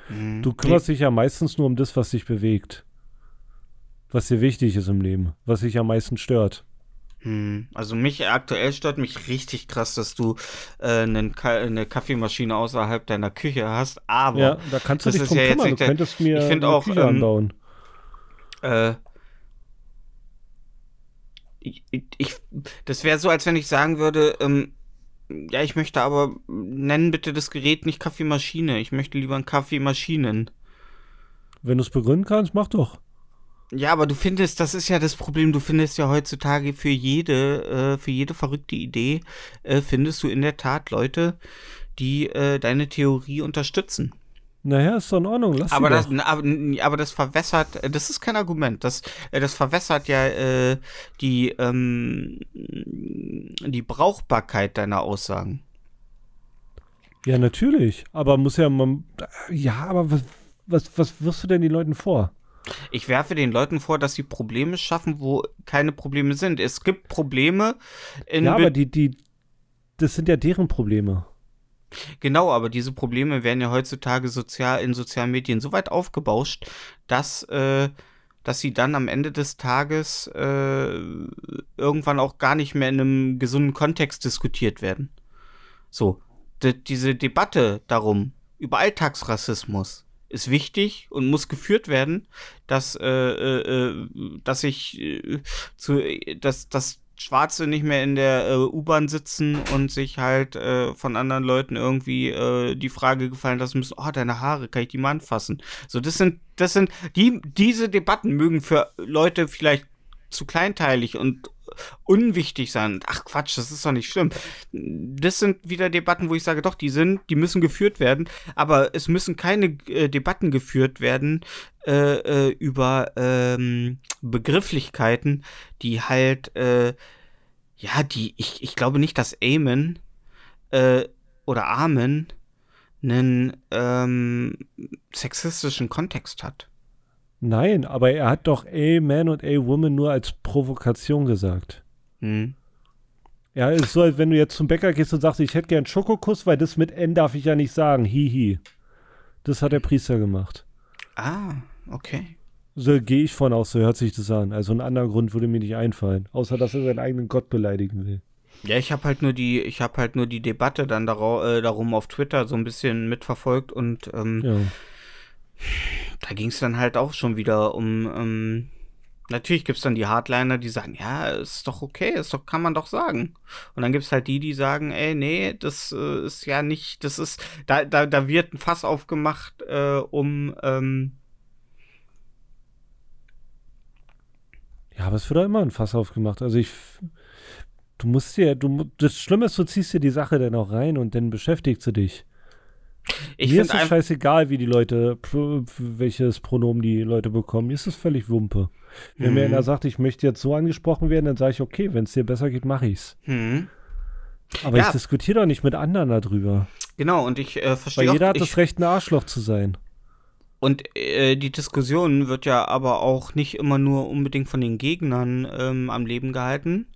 Hm. Du kümmerst dich ja meistens nur um das, was dich bewegt. Was dir wichtig ist im Leben. Was dich am meisten stört. Hm, Also mich aktuell stört mich richtig krass, dass du äh, einen Ka eine Kaffeemaschine außerhalb deiner Küche hast, aber Ja, da kannst du das dich ist drum ja jetzt kümmern. Du nicht der- könntest mir ich find eine auch, Küche ähm, anbauen. äh, ich, ich, das wäre so, als wenn ich sagen würde, ähm, ja, ich möchte aber, nennen bitte das Gerät nicht Kaffeemaschine, ich möchte lieber einen Kaffeemaschinen. Wenn du es begründen kannst, mach doch. Ja, aber du findest, das ist ja das Problem, du findest ja heutzutage für jede, äh, für jede verrückte Idee, äh, findest du in der Tat Leute, die äh, deine Theorie unterstützen. Naja, ist doch in Ordnung. Lass Aber das, aber, aber das verwässert, äh, das ist kein Argument. Das, äh, das verwässert ja äh, die, ähm, die Brauchbarkeit deiner Aussagen. Ja, natürlich. Aber muss ja man. Ja, aber was, was, was wirfst du denn den Leuten vor? Ich werfe den Leuten vor, dass sie Probleme schaffen, wo keine Probleme sind. Es gibt Probleme in ja, Be- aber die, die. Das sind ja deren Probleme. Genau, aber diese Probleme werden ja heutzutage sozial in sozialen Medien so weit aufgebauscht, dass, äh, dass sie dann am Ende des Tages äh, irgendwann auch gar nicht mehr in einem gesunden Kontext diskutiert werden. So, d- diese Debatte darum, über Alltagsrassismus, ist wichtig und muss geführt werden, dass, äh, äh, äh, dass ich äh, zu, dass, dass Schwarze nicht mehr in der äh, U-Bahn sitzen und sich halt äh, von anderen Leuten irgendwie die Frage gefallen lassen müssen, oh, deine Haare, kann ich die mal anfassen? So, das sind, das sind, die, diese Debatten mögen für Leute vielleicht zu kleinteilig und unwichtig sein. Ach Quatsch, das ist doch nicht schlimm. Das sind wieder Debatten, wo ich sage, doch, die sind, die müssen geführt werden, aber es müssen keine äh, Debatten geführt werden äh, äh, über ähm, Begrifflichkeiten, die halt, äh, ja, die, ich, ich glaube nicht, dass Amen äh, oder Amen einen ähm, sexistischen Kontext hat. Nein, aber er hat doch A Man und A Woman nur als Provokation gesagt. Hm. Ja, es ist so, als wenn du jetzt zum Bäcker gehst und sagst, ich hätte gern Schokokuss, weil das mit N darf ich ja nicht sagen. Hihi. Das hat der Priester gemacht. Ah, okay. So gehe ich von aus, so hört sich das an. Also ein anderer Grund würde mir nicht einfallen. Außer, dass er seinen eigenen Gott beleidigen will. Ja, ich habe halt nur die, ich habe halt nur die Debatte dann darau, äh, darum auf Twitter so ein bisschen mitverfolgt und ähm, Ja. Da ging es dann halt auch schon wieder um. Ähm, natürlich gibt es dann die Hardliner, die sagen, ja, ist doch okay, ist doch, kann man doch sagen. Und dann gibt es halt die, die sagen, ey, nee, das äh, ist ja nicht, das ist, da, da, da wird ein Fass aufgemacht, äh, um, ähm, Ja, aber es wird doch immer ein Fass aufgemacht. Also ich. Du musst dir, du, das Schlimme ist, du ziehst dir die Sache dann auch rein und dann beschäftigst du dich. Ich Mir ist es scheißegal, wie die Leute, welches Pronomen die Leute bekommen. Mir ist es völlig Wumpe. Wenn mir Mhm. einer sagt, ich möchte jetzt so angesprochen werden, dann sage ich, okay, wenn es dir besser geht, mache ich's. Hm, Aber Ja. ich diskutiere doch nicht mit anderen darüber. genau, und ich äh, Weil verstehe jeder auch, hat das Recht, ein Arschloch zu sein. Und äh, die Diskussion wird ja aber auch nicht immer nur unbedingt von den Gegnern ähm, am Leben gehalten,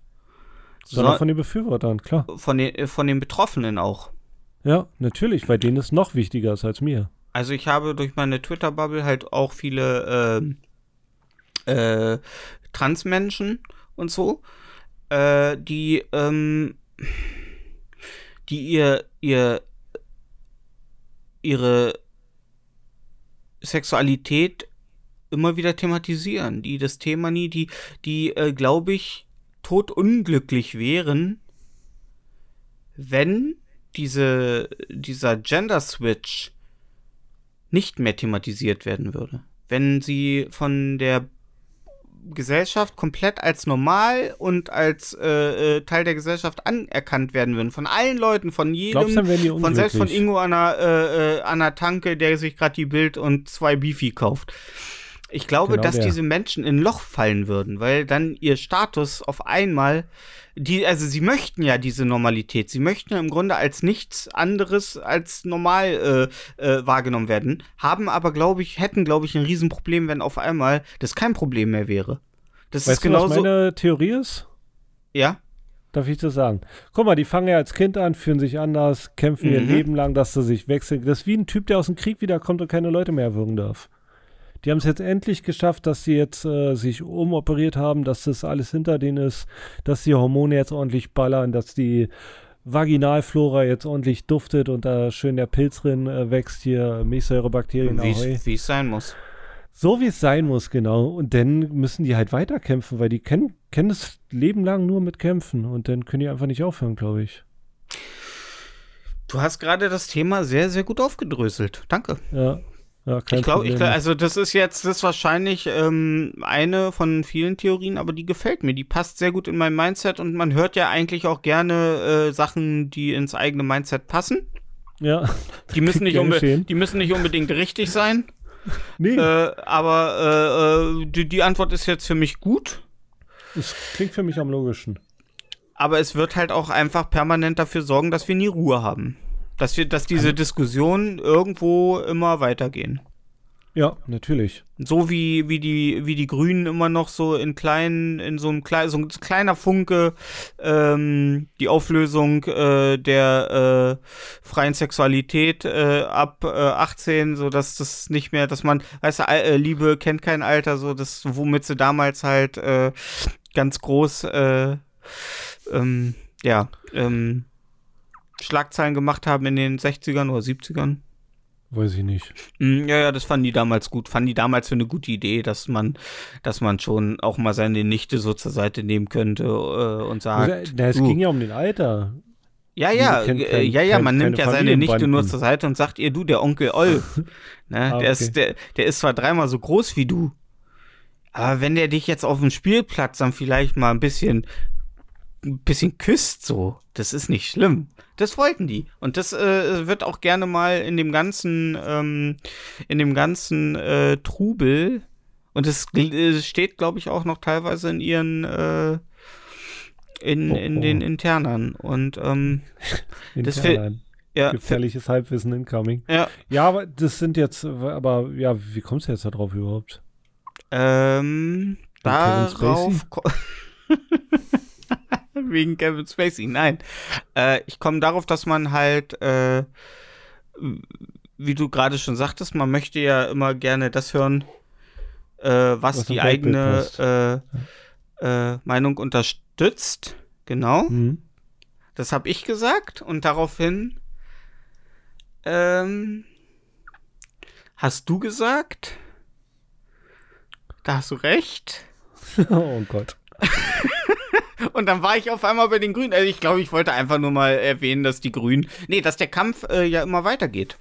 Sondern so- von den Befürwortern, klar. von den, äh, von den Betroffenen auch. Ja, natürlich, weil denen es noch wichtiger ist als mir. Also ich habe durch meine Twitter-Bubble halt auch viele ähm, äh, Transmenschen und so, äh, die, ähm, die ihr, ihr, ihre Sexualität immer wieder thematisieren, die das Thema nie, die, die, äh, glaube ich, totunglücklich wären, wenn diese, dieser Gender-Switch nicht mehr thematisiert werden würde. Wenn sie von der Gesellschaft komplett als normal und als äh, äh, Teil der Gesellschaft anerkannt werden würden. Von allen Leuten, von jedem, Glaubst von selbst von? Ingo an der, äh, äh, an der Tanke, der sich gerade die Bild und zwei Beefy kauft. Ich glaube, Genau dass der. diese Menschen in ein Loch fallen würden, weil dann ihr Status auf einmal, die, also sie möchten ja diese Normalität, sie möchten ja im Grunde als nichts anderes als normal äh, äh, wahrgenommen werden, haben aber, glaube ich, hätten, glaube ich, ein Riesenproblem, wenn auf einmal das kein Problem mehr wäre. Das Weißt ist du, was genauso. meine Theorie ist? Ja, Darf ich das sagen? Guck mal, die fangen ja als Kind an, fühlen sich anders, kämpfen ihr Mhm. Leben lang, dass sie sich wechseln. Das ist wie ein Typ, der aus dem Krieg wiederkommt und keine Leute mehr erwürgen darf. Die haben es jetzt endlich geschafft, dass sie jetzt äh, sich umoperiert haben, dass das alles hinter denen ist, dass die Hormone jetzt ordentlich ballern, dass die Vaginalflora jetzt ordentlich duftet und da schön der Pilz drin äh, wächst, hier Milchsäurebakterien, wie es sein muss. So wie es sein muss, genau. Und dann müssen die halt weiterkämpfen, weil die kennen, kennen das Leben lang nur mit Kämpfen und dann können die einfach nicht aufhören, glaube ich. Du hast gerade das Thema sehr, sehr gut aufgedröselt. Danke. Ja. Ja, Ich glaube, glaub, also das ist jetzt, das ist wahrscheinlich ähm, eine von vielen Theorien, aber die gefällt mir. Die passt sehr gut in mein Mindset und man hört ja eigentlich auch gerne äh, Sachen, die ins eigene Mindset passen. ja. Die müssen, nicht unbe die müssen nicht unbedingt richtig sein, Nee, äh, aber äh, die, die Antwort ist jetzt für mich gut. das klingt für mich am logischen. Aber es wird halt auch einfach permanent dafür sorgen, dass wir nie Ruhe haben. Dass wir, dass diese Diskussionen irgendwo immer weitergehen. Ja, natürlich. So wie, wie, die, wie die Grünen immer noch so in kleinen, in so einem kleinen, so ein kleiner Funke ähm, die Auflösung äh, der äh, freien Sexualität äh, ab äh, 18, so dass das nicht mehr, dass man, weißt du, äh, Liebe kennt kein Alter, so das, womit sie damals halt äh, ganz groß, äh, ähm, ja, ähm, Schlagzeilen gemacht haben in den 60ern oder 70ern. Weiß ich nicht. Mm, Ja, ja, das fanden die damals gut. Fanden die damals für eine gute Idee, dass man, dass man schon auch mal seine Nichte so zur Seite nehmen könnte äh, und sagt. Na, es du, ging ja um den Alter. ja, ja, äh, kein- ja, ja, man nimmt ja seine Nichte nur zur Seite und sagt ihr, du, der Onkel Oll, ne, Ah, der, okay. ist, der, der ist zwar dreimal so groß wie du, aber wenn der dich jetzt auf dem Spielplatz dann vielleicht mal ein bisschen, ein bisschen küsst, so, das ist nicht schlimm. Das wollten die. Und das äh, wird auch gerne mal in dem ganzen, ähm, in dem ganzen äh, Trubel, und es äh, steht, glaube ich, auch noch teilweise in ihren, äh, in, Oh, in oh. den Internen. Und ähm, Das ein. ja, Gefährliches Halbwissen incoming. ja, Ja, aber das sind jetzt, aber ja, wie kommst du jetzt da drauf überhaupt? Ähm, darauf. Wegen Kevin Spacey, nein. Äh, ich komme darauf, dass man halt, äh, wie du gerade schon sagtest, man möchte ja immer gerne das hören, äh, was, Was die eigene äh, äh, Meinung unterstützt. Genau. Hm? Das habe ich gesagt und daraufhin ähm, hast du gesagt. Da hast du recht. oh Gott. Und dann war ich auf einmal bei den Grünen. Also ich glaube, ich wollte einfach nur mal erwähnen, dass die Grünen. Nee, dass der Kampf äh, ja immer weitergeht.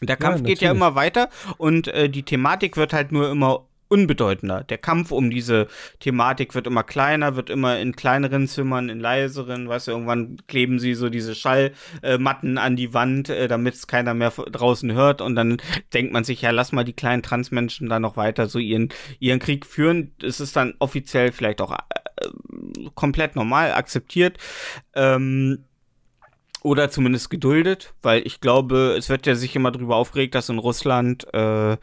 Der Kampf geht ja immer weiter und äh, die Thematik wird halt nur immer unbedeutender. Der Kampf um diese Thematik wird immer kleiner, wird immer in kleineren Zimmern, in leiseren, weißt du, irgendwann kleben sie so diese Schallmatten an die Wand, äh, damit es keiner mehr draußen hört und dann denkt man sich, ja, lass mal die kleinen Transmenschen da noch weiter so ihren, ihren Krieg führen. Es ist dann offiziell vielleicht auch äh, komplett normal akzeptiert. Ähm, oder zumindest geduldet, weil ich glaube, es wird ja sich immer darüber aufgeregt, dass in Russland äh, äh,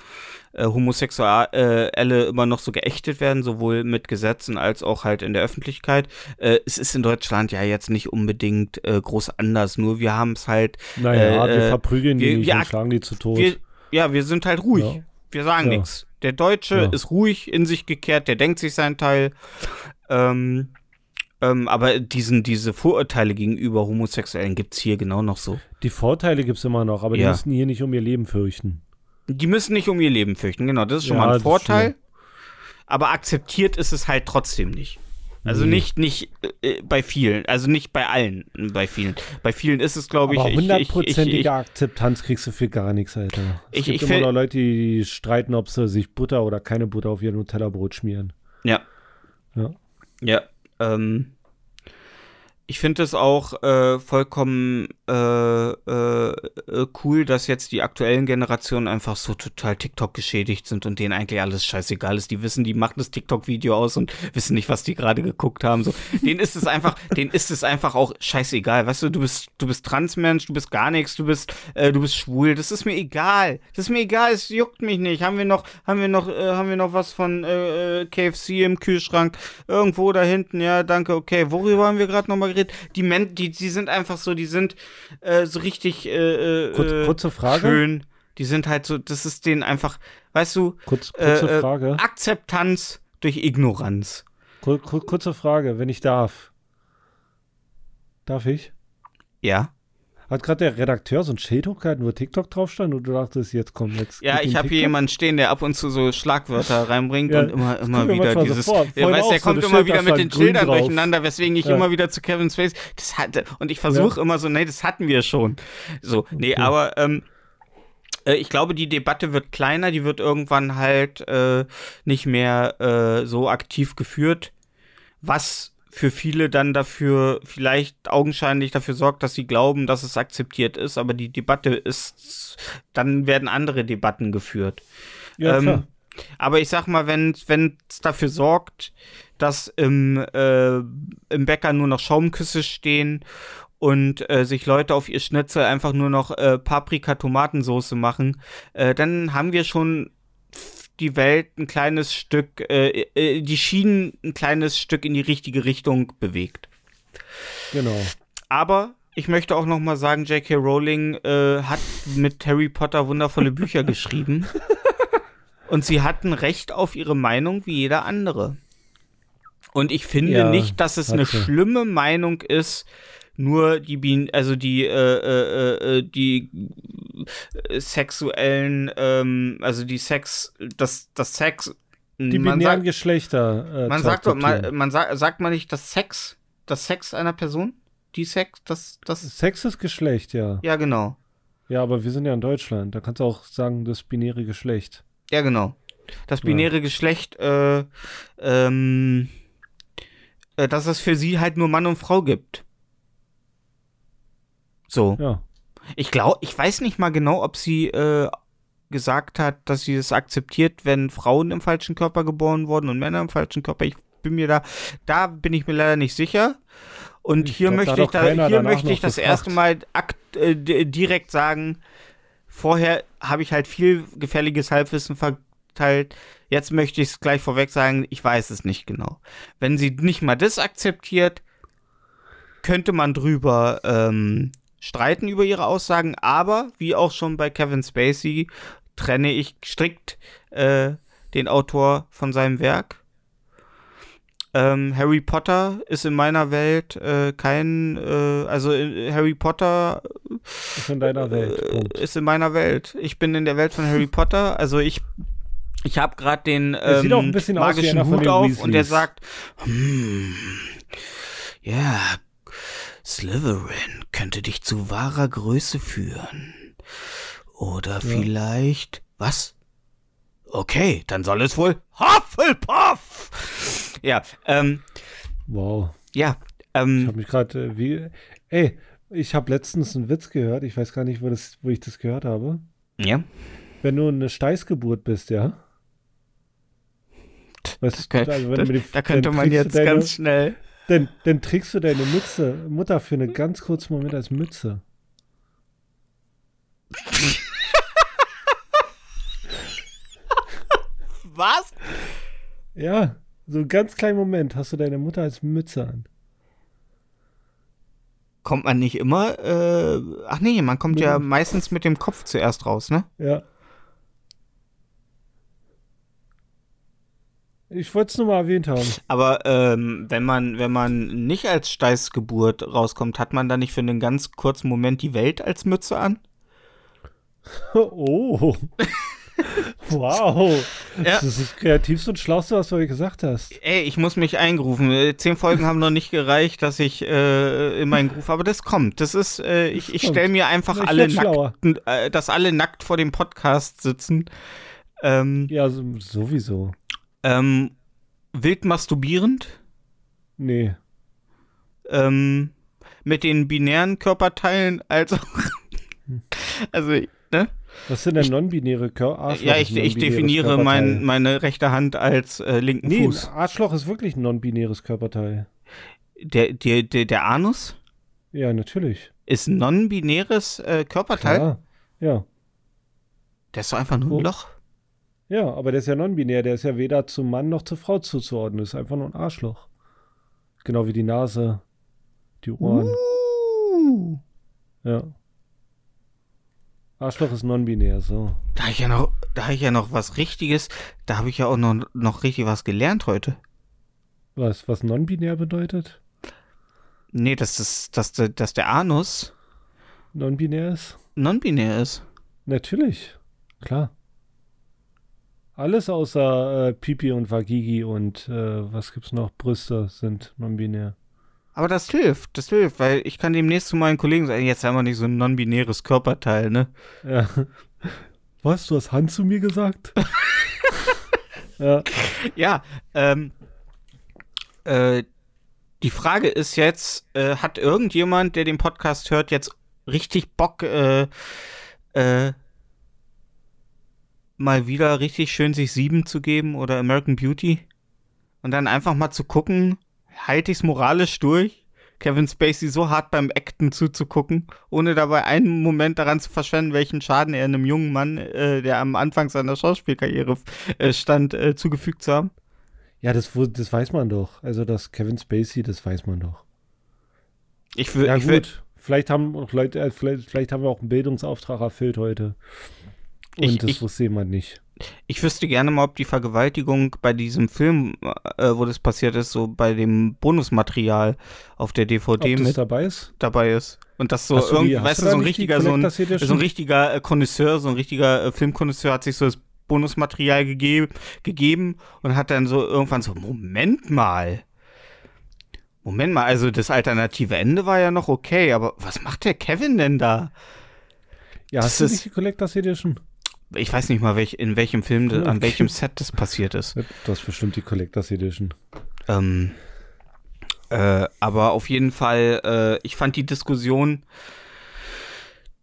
Homosexuelle immer noch so geächtet werden, sowohl mit Gesetzen als auch halt in der Öffentlichkeit. Äh, es ist in Deutschland ja jetzt nicht unbedingt äh, groß anders, nur wir haben es halt, Naja, Äh, wir äh, verprügeln die wir- nicht wir und schlagen die zu Tod. wir, ja, wir sind halt ruhig. Ja. Wir sagen Ja. nichts. Der Deutsche Ja. ist ruhig in sich gekehrt, der denkt sich seinen Teil. Ähm, ähm, aber diesen, diese Vorurteile gegenüber Homosexuellen gibt es hier genau noch so. die Vorteile gibt es immer noch, aber die Ja. müssen hier nicht um ihr Leben fürchten. Die müssen nicht um ihr Leben fürchten, genau, das ist schon Ja, mal ein Vorteil. Aber akzeptiert ist es halt trotzdem nicht. Also Nee. nicht, nicht äh, bei vielen, also nicht bei allen, bei vielen. Bei vielen ist es, glaube ich, hundertprozentige Akzeptanz kriegst du für gar nichts, Alter. Es Ich- gibt ich immer noch Leute, die streiten, ob sie sich Butter oder keine Butter auf ihr Nutella-Brot schmieren. Ja. Ja. Ja. Ähm, ich finde es auch äh, vollkommen äh, äh, äh, cool, dass jetzt die aktuellen Generationen einfach so total TikTok geschädigt sind und denen eigentlich alles scheißegal ist. Die wissen, die machen das TikTok-Video aus und wissen nicht, was die gerade geguckt haben. So, denen ist es einfach, denen ist es einfach auch scheißegal. Weißt du, du bist, du bist Transmensch, du bist gar nichts, du bist, äh, du bist schwul. Das ist mir egal. Das ist mir egal. Es juckt mich nicht. Haben wir noch, haben wir noch, äh, haben wir noch was von KFC im Kühlschrank? Irgendwo da hinten, ja, danke, okay. Worüber haben wir gerade nochmal geredet? Die Men die, die sind einfach so, die sind äh, so richtig äh, äh, Kurz, äh, kurze Frage. schön. Die sind halt so, das ist denen einfach, weißt du, Kurz, kurze äh, äh, Frage. Akzeptanz durch Ignoranz. Kur kur kurze Frage, wenn ich darf. Darf ich? Ja. Hat gerade der Redakteur so ein Schild hochgehalten, wo TikTok drauf stand und du dachtest, jetzt kommt jetzt. Ja, ich habe hier jemanden stehen, der ab und zu so Schlagwörter reinbringt Ja, und immer, immer wieder so dieses. vor. der weiß, der so, kommt das immer wieder mit den Schildern drauf. durcheinander, weswegen ich Ja. immer wieder zu Kevin Space. Das hatte, und ich versuche immer so, nee, das hatten wir schon. So, nee, Okay. aber ähm, Äh, ich glaube, die Debatte wird kleiner, die wird irgendwann halt äh, nicht mehr äh, so aktiv geführt, was für viele dann dafür vielleicht augenscheinlich dafür sorgt, dass sie glauben, dass es akzeptiert ist, aber die Debatte ist, dann werden andere Debatten geführt. Ja, Ähm, klar. Aber ich sag mal, wenn es dafür sorgt, dass im, äh, im Bäcker nur noch Schaumküsse stehen und äh, sich Leute auf ihr Schnitzel einfach nur noch äh, Paprika-Tomatensoße machen, äh, dann haben wir schon die Welt ein kleines Stück, äh, äh, die Schienen ein kleines Stück in die richtige Richtung bewegt. Genau. Aber ich möchte auch noch mal sagen, J.K. Rowling äh, hat mit Harry Potter wundervolle Bücher geschrieben. Und sie hatten Recht auf ihre Meinung wie jeder andere. Und ich finde Ja, nicht, dass es eine sie. schlimme Meinung ist, nur die Bin also die äh, äh, äh, die äh, sexuellen ähm, also die Sex das das Sex Die binären sagt, Geschlechter. Äh, man sagt doch man, man sagt sagt man nicht das Sex das Sex einer Person die Sex das das Sex ist Geschlecht, ja. ja genau Ja, aber wir sind ja in Deutschland. Da kannst du auch sagen, das binäre Geschlecht. Ja, genau. Das binäre Geschlecht, äh, ähm, äh, dass es für sie halt nur Mann und Frau gibt. So. Ja. Ich glaube, ich weiß nicht mal genau, ob sie äh, gesagt hat, dass sie es akzeptiert, wenn Frauen im falschen Körper geboren wurden und Männer im falschen Körper. Ich bin mir da, da bin ich mir leider nicht sicher. Und Ich hier glaub, möchte ich da, hier möchte ich das gefragt. erste Mal akt, äh, direkt sagen. Vorher habe ich halt viel gefährliches Halbwissen verteilt. Jetzt möchte ich es gleich vorweg sagen, ich weiß es nicht genau. Wenn sie nicht mal das akzeptiert, könnte man drüber ähm, streiten über ihre Aussagen, aber wie auch schon bei Kevin Spacey trenne ich strikt äh, den Autor von seinem Werk. Ähm, Harry Potter ist in meiner Welt äh, kein, äh, also äh, Harry Potter Ist in deiner Welt. äh, Punkt. ist in meiner Welt. Ich bin in der Welt von Harry Potter. Also ich, ich habe gerade den sieht auch ein ähm, magischen Hut auf und der Weasleys. sagt, hm, ja, Slytherin könnte dich zu wahrer Größe führen. Oder vielleicht, was? Okay, dann soll es wohl Hufflepuff. Ja, ähm, Wow. ja, Ich ähm, habe mich gerade äh, wie. Ey, ich habe letztens einen Witz gehört. Ich weiß gar nicht, wo, das, wo ich das gehört habe. ja. Wenn du eine Steißgeburt bist, ja. Weißt, Okay, du, also wenn da, da könnte man jetzt deine, ganz schnell. Dann, dann trägst du deine Mütze, Mutter für einen ganz kurzen Moment als Mütze. Was? Ja, so einen ganz kleinen Moment hast du deine Mutter als Mütze an. Kommt man nicht immer? Äh, ach nee, man kommt ja Nee. meistens mit dem Kopf zuerst raus, ne? Ja. Ich wollte es nur mal erwähnt haben. Aber ähm, wenn man wenn man nicht als Steißgeburt rauskommt, hat man dann nicht für einen ganz kurzen Moment die Welt als Mütze an? Oh. wow. Ja. Das ist das kreativste und schlauste, was du heute gesagt hast. Ey, ich muss mich eingerufen. Äh, Zehn Folgen haben noch nicht gereicht, dass ich äh, in meinen Groove. Aber das kommt. Das ist, äh, ich, ich stelle mir einfach Ich alle nackt, äh, dass alle nackt vor dem Podcast sitzen. Ähm, Ja, so, sowieso. Ähm, wild masturbierend. Nee. ähm, mit den binären Körperteilen als auch. also, ne? Was sind denn non-binäre Körper? ja, ich, ich definiere mein, meine rechte Hand als äh, linken Nee, Fuß. ein Arschloch ist wirklich ein non-binäres Körperteil. Der, der, der, der Anus Ja, natürlich. ist ein non-binäres äh, Körperteil. Klar. Ja. Der ist doch einfach nur ein Oh. Loch. Ja, aber der ist ja non-binär. Der ist ja weder zum Mann noch zur Frau zuzuordnen. Das ist einfach nur ein Arschloch. Genau wie die Nase, die Ohren. Uh. Ja. Arschloch ist non-binär, so. Da habe ich ja noch, da habe ich ja noch was Richtiges. Da habe ich ja auch noch, noch richtig was gelernt heute. Was, was non-binär bedeutet? Nee, dass, das, dass, der- dass der Anus Non-binär ist? non-binär ist. Natürlich. Klar. Alles außer äh, Pipi und Vagigi und äh, was gibt's noch? Brüste sind non-binär. Aber das hilft, das hilft, weil ich kann demnächst zu meinen Kollegen sagen, jetzt haben wir nicht so ein non-binäres Körperteil, ne? Ja. Was? Du hast Hand zu mir gesagt? ja. Ja, ähm, äh, die Frage ist jetzt, äh, hat irgendjemand, der den Podcast hört, jetzt richtig Bock, äh, äh, mal wieder richtig schön sich sieben zu geben oder American Beauty? Und dann einfach mal zu gucken, halte ich's moralisch durch? Kevin Spacey so hart beim Acten zuzugucken, ohne dabei einen Moment daran zu verschwenden, welchen Schaden er einem jungen Mann, äh, der am Anfang seiner Schauspielkarriere äh, stand, äh, zugefügt zu haben? Ja, das, das weiß man doch. Also das Kevin Spacey, das weiß man doch. Ich würde, Ja ich gut, vielleicht haben auch Leute, äh, vielleicht, vielleicht haben wir auch einen Bildungsauftrag erfüllt heute. Und Ich- das ich- wusste jemand nicht. Ich wüsste gerne mal, ob die Vergewaltigung bei diesem Film, äh, wo das passiert ist, so bei dem Bonusmaterial auf der Ob DVD das mit dabei ist? dabei ist. Und das so Hast du die- weißt du so ein richtiger, so ein, so ein richtiger äh, Connoisseur, so ein richtiger äh, Filmkonnoisseur hat sich so das Bonusmaterial gegeben, gegeben und hat dann so irgendwann so, Moment mal. Moment mal, also das alternative Ende war ja noch okay, aber was macht der Kevin denn da? Ja, das hast du ist- nicht die Collectors Edition? Ich weiß nicht mal, welch, in welchem Film, Okay. an welchem Set das passiert ist. Das ist bestimmt die Collectors Edition. Ähm, äh, aber auf jeden Fall, äh, ich fand die Diskussion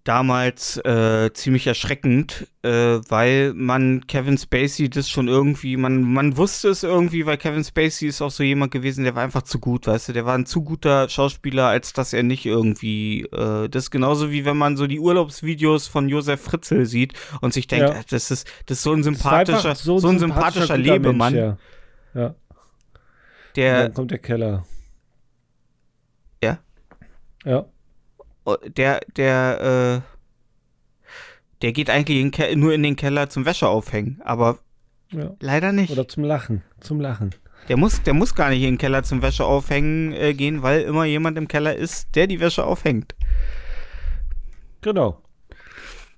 damals äh, ziemlich erschreckend, äh, weil man Kevin Spacey das schon irgendwie, man, man wusste es irgendwie, weil Kevin Spacey ist auch so jemand gewesen, der war einfach zu gut, weißt du, der war ein zu guter Schauspieler, als dass er nicht irgendwie, äh, das ist genauso wie wenn man so die Urlaubsvideos von Josef Fritzl sieht und sich denkt, Ja. äh, das ist, das ist so ein Das war einfach sympathischer, so ein sympathischer, Lebemann, Mensch, ja. ja. Und der, dann kommt der Keller. Ja? Ja. Oh, der, der, äh, der geht eigentlich in nur in den Keller zum Wäsche aufhängen, aber ja. leider nicht. Oder zum Lachen. Zum Lachen. Der muss, der muss gar nicht in den Keller zum Wäsche aufhängen äh, gehen, weil immer jemand im Keller ist, der die Wäsche aufhängt. Genau.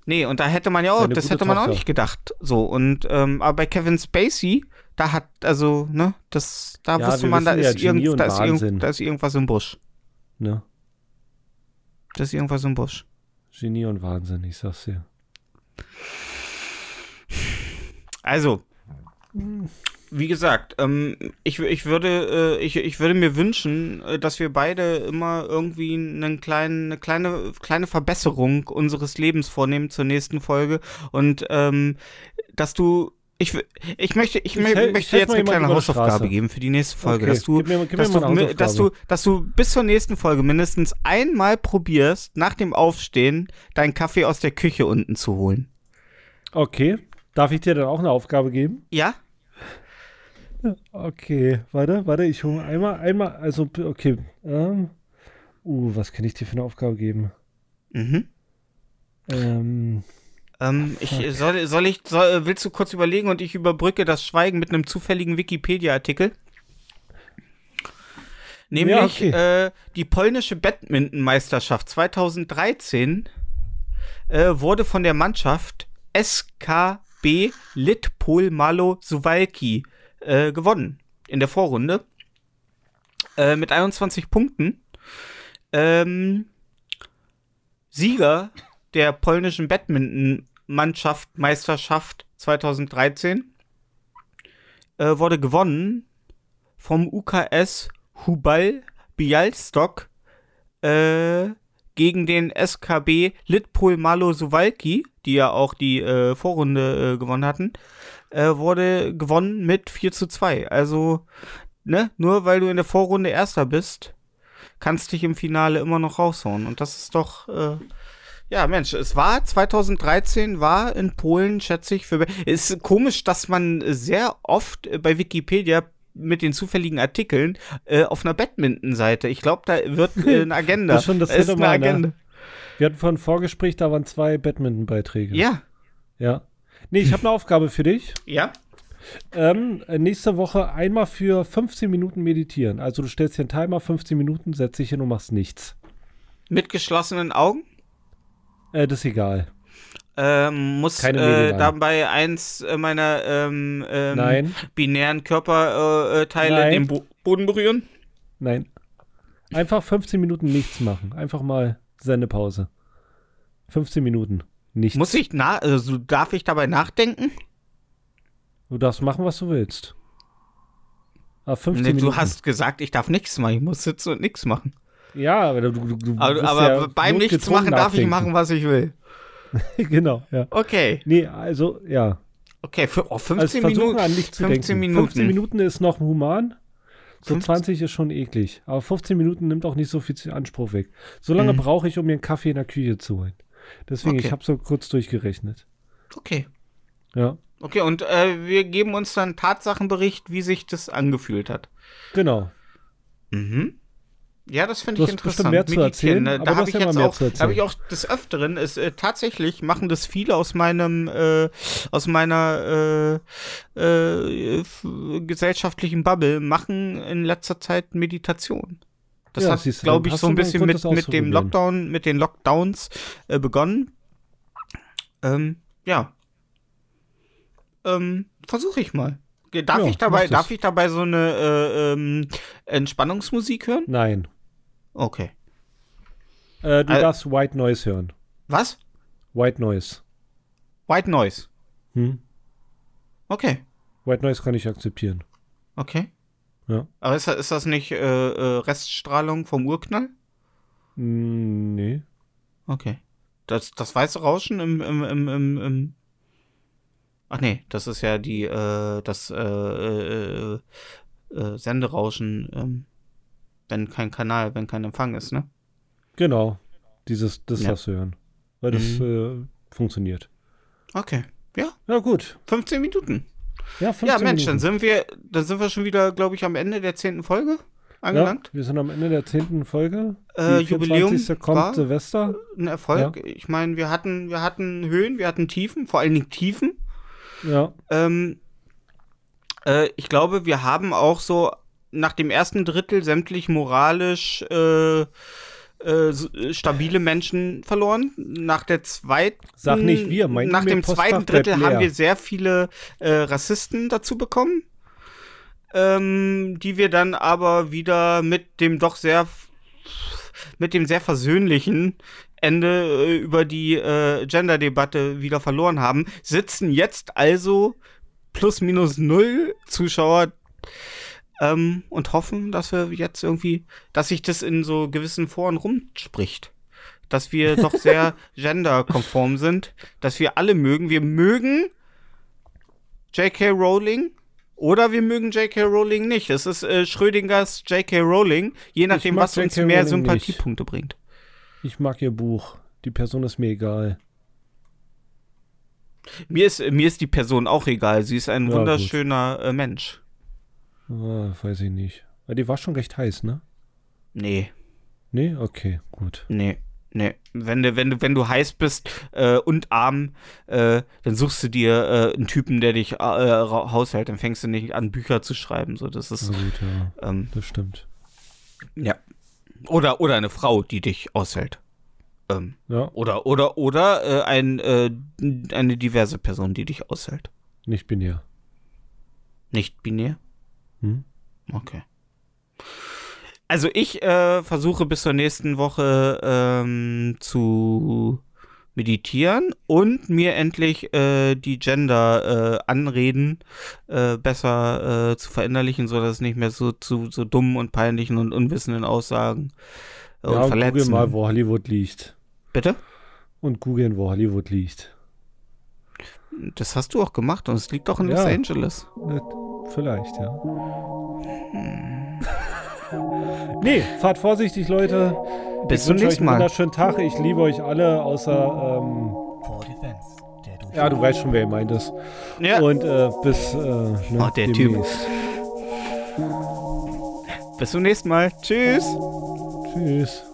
Nee, und da hätte man ja auch, das hätte man auch Tochter. nicht gedacht. So, und, ähm, aber bei Kevin Spacey, da hat, also, ne, das, da Ja, wusste man, da ja, ist, Genie irgend, da, ist irgend, da ist irgendwas im Busch. Ne? Da ist irgendwas im Busch. Genie und Wahnsinn, ich sag's dir. Also, wie gesagt, ähm, ich, ich, würde, äh, ich, ich würde mir wünschen, äh, dass wir beide immer irgendwie einen kleinen, eine kleine, kleine Verbesserung unseres Lebens vornehmen zur nächsten Folge und ähm, dass du. Ich, ich möchte, ich, Ich möchte jetzt eine kleine Hausaufgabe geben für die nächste Folge, Okay, dass du, gib mir- gib dass, du, dass, du, dass du bis zur nächsten Folge mindestens einmal probierst, nach dem Aufstehen deinen Kaffee aus der Küche unten zu holen. Okay. Darf ich dir dann auch eine Aufgabe geben? Ja? Okay, warte, warte, ich hole einmal, einmal, also, okay. Ähm, uh, was kann ich dir für eine Aufgabe geben? Mhm. Ähm, Ähm, ich, soll, soll ich, soll, willst du kurz überlegen und ich überbrücke das Schweigen mit einem zufälligen Wikipedia-Artikel? Nämlich Ja, okay. äh, die polnische Badmintonmeisterschaft 2013 äh, wurde von der Mannschaft SKB Litpol Malo Suwalki äh, gewonnen in der Vorrunde äh, mit 21 Punkten. Ähm, Sieger der polnischen Badminton-Mannschaft Meisterschaft 2013 äh, wurde gewonnen vom UKS Hubal Bialystok äh, gegen den SKB Litpol Malo Suwalki, die ja auch die äh, Vorrunde äh, gewonnen hatten, äh, wurde gewonnen mit 4 zu 2. Also, ne, nur weil du in der Vorrunde Erster bist, kannst dich im Finale immer noch raushauen. Und das ist doch, äh, ja, Mensch, es war 2013, war in Polen, schätze ich, für. Es ist komisch, dass man sehr oft äh, bei Wikipedia mit den zufälligen Artikeln äh, auf einer Badminton-Seite. Ich glaube, da wird äh, eine Agenda. Das ist schon das Da ist eine Mal, ne? Agenda. wir hatten vorhin ein Vorgespräch, da waren zwei Badminton-Beiträge. Ja, Ja. Nee, ich habe eine Aufgabe für dich. ja. Ähm, äh, nächste Woche einmal für 15 Minuten meditieren. Also du stellst dir einen Timer, 15 Minuten, setzt dich hin und machst nichts. Mit geschlossenen Augen. Äh, das ist egal. Ähm, muss äh, dabei eins äh, meiner ähm, ähm, Nein, binären Körperteile äh, Nein. den Bo Boden berühren. nein. Einfach 15 Minuten nichts machen. Einfach mal Sendepause. 15 Minuten. Nichts. Muss ich na, also darf ich dabei nachdenken? Du darfst machen, was du willst. Aber 15 Nee, du Minuten. hast gesagt, ich darf nichts machen. Ich muss sitzen und nichts machen. Ja, aber du, du, du Aber, aber ja beim Nichts machen darf ich machen, was ich will. genau, ja. Okay. Nee, also, ja. Okay, für, oh, Also 15 versuchen Minuten. an nichts zu 15 denken. Minuten. 15 Minuten ist noch human. So 15 20 ist schon eklig. Aber 15 Minuten nimmt auch nicht so viel Anspruch weg. So lange Mhm. brauche ich, um mir einen Kaffee in der Küche zu holen. Deswegen, Okay. ich habe so kurz durchgerechnet. Okay. Ja, Okay, und äh, wir geben uns dann Tatsachenbericht, wie sich das angefühlt hat. genau. Mhm. Ja, das finde ich interessant. mehr zu erzählen, ne? aber Da habe ich jetzt auch, habe ich auch des Öfteren, ist, äh, tatsächlich machen das viele aus meinem, äh, aus meiner äh, äh, gesellschaftlichen Bubble, machen in letzter Zeit Meditation. Das Ja, hat, glaube ich, so ein bisschen mit, mit dem. Lockdown, mit den Lockdowns äh, begonnen. Ähm, ja. Ähm, versuche ich mal. Darf Ja, ich dabei, darf ich dabei so eine äh, ähm, Entspannungsmusik hören? Nein. Okay. Äh, du Al- darfst White Noise hören. Was? White Noise. White Noise. Hm? Okay. White Noise kann ich akzeptieren. Okay. Ja. Aber ist, das- ist das nicht äh, äh, Reststrahlung vom Urknall? Hm, nee. Okay. Das, das weiße Rauschen im, im, im, im, im Ach nee, das ist ja die, äh, das äh, äh, äh, Senderauschen, ähm, wenn kein Kanal, wenn kein Empfang ist, ne? Genau. Dieses, das Ja. darfst du hören. Weil das äh, funktioniert. Okay. Ja, Ja, gut. 15 Minuten. Ja, 15 Ja, Mensch, dann Minuten. sind wir, dann sind wir schon wieder, glaube ich, am Ende der zehnten Folge Ja, angelangt. wir sind am Ende der zehnten Folge. Äh, Jubiläum 24. kommt Silvester. Ein Erfolg. Ich meine, wir hatten, wir hatten Höhen, wir hatten Tiefen, vor allen Dingen Tiefen. Ja. Ähm, äh, ich glaube, wir haben auch so nach dem ersten Drittel sämtlich moralisch äh, äh, stabile Menschen verloren. Nach der zweiten, Sag nicht wir, mein nach dem zweiten Drittel haben wir sehr viele äh, Rassisten dazu bekommen, ähm, die wir dann aber wieder mit dem doch sehr mit dem sehr versöhnlichen Ende äh, über die äh, Gender-Debatte wieder verloren haben, sitzen jetzt also plus minus null Zuschauer ähm, und hoffen, dass wir jetzt irgendwie, dass sich das in so gewissen Foren rumspricht. Dass wir doch sehr genderkonform sind, dass wir alle mögen. Wir mögen J.K. Rowling oder wir mögen J.K. Rowling nicht. Es ist äh, Schrödingers J.K. Rowling, je nachdem, was uns mehr Rowling nicht. Sympathiepunkte bringt. Ich mag ihr Buch. Die Person ist mir egal. Mir ist, mir ist die Person auch egal. Sie ist ein Ja, wunderschöner äh, Mensch. Ah, weiß ich nicht. Aber die war schon recht heiß, ne? Nee, Nee? Okay, gut. nee, nee. Wenn du, wenn du, wenn du heiß bist äh, und arm, äh, dann suchst du dir äh, einen Typen, der dich äh, haushält. Dann fängst du nicht an, Bücher zu schreiben. So, das ist, Na gut, ja. ähm, Das stimmt. ja. Oder, oder eine Frau, die dich aushält. Ähm, Ja, oder, oder, oder äh, ein, äh, eine diverse Person, die dich aushält. nicht binär. Nicht binär? Hm? Okay. Also ich äh, versuche bis zur nächsten Woche ähm, zu meditieren und mir endlich äh, die Gender-Anreden äh, besser äh, zu verinnerlichen, sodass es nicht mehr so zu so dummen und peinlichen und unwissenden Aussagen äh, ja, und und verletzen. google mal, wo Hollywood liegt. Bitte? Und googeln, wo Hollywood liegt. Das hast du auch gemacht und es liegt doch in Ja. Los Angeles. Äh, Vielleicht, ja. nee, fahrt vorsichtig, Leute. Bis zum nächsten einen Mal. wunderschönen Tag. Ich liebe euch alle, außer, ähm, For Defense, der durch ja, du weißt schon, wer gemeint ist. Ja, Und äh, bis, äh, ne, Oh, der Typ. demnächst. bis zum nächsten Mal. Tschüss. Tschüss.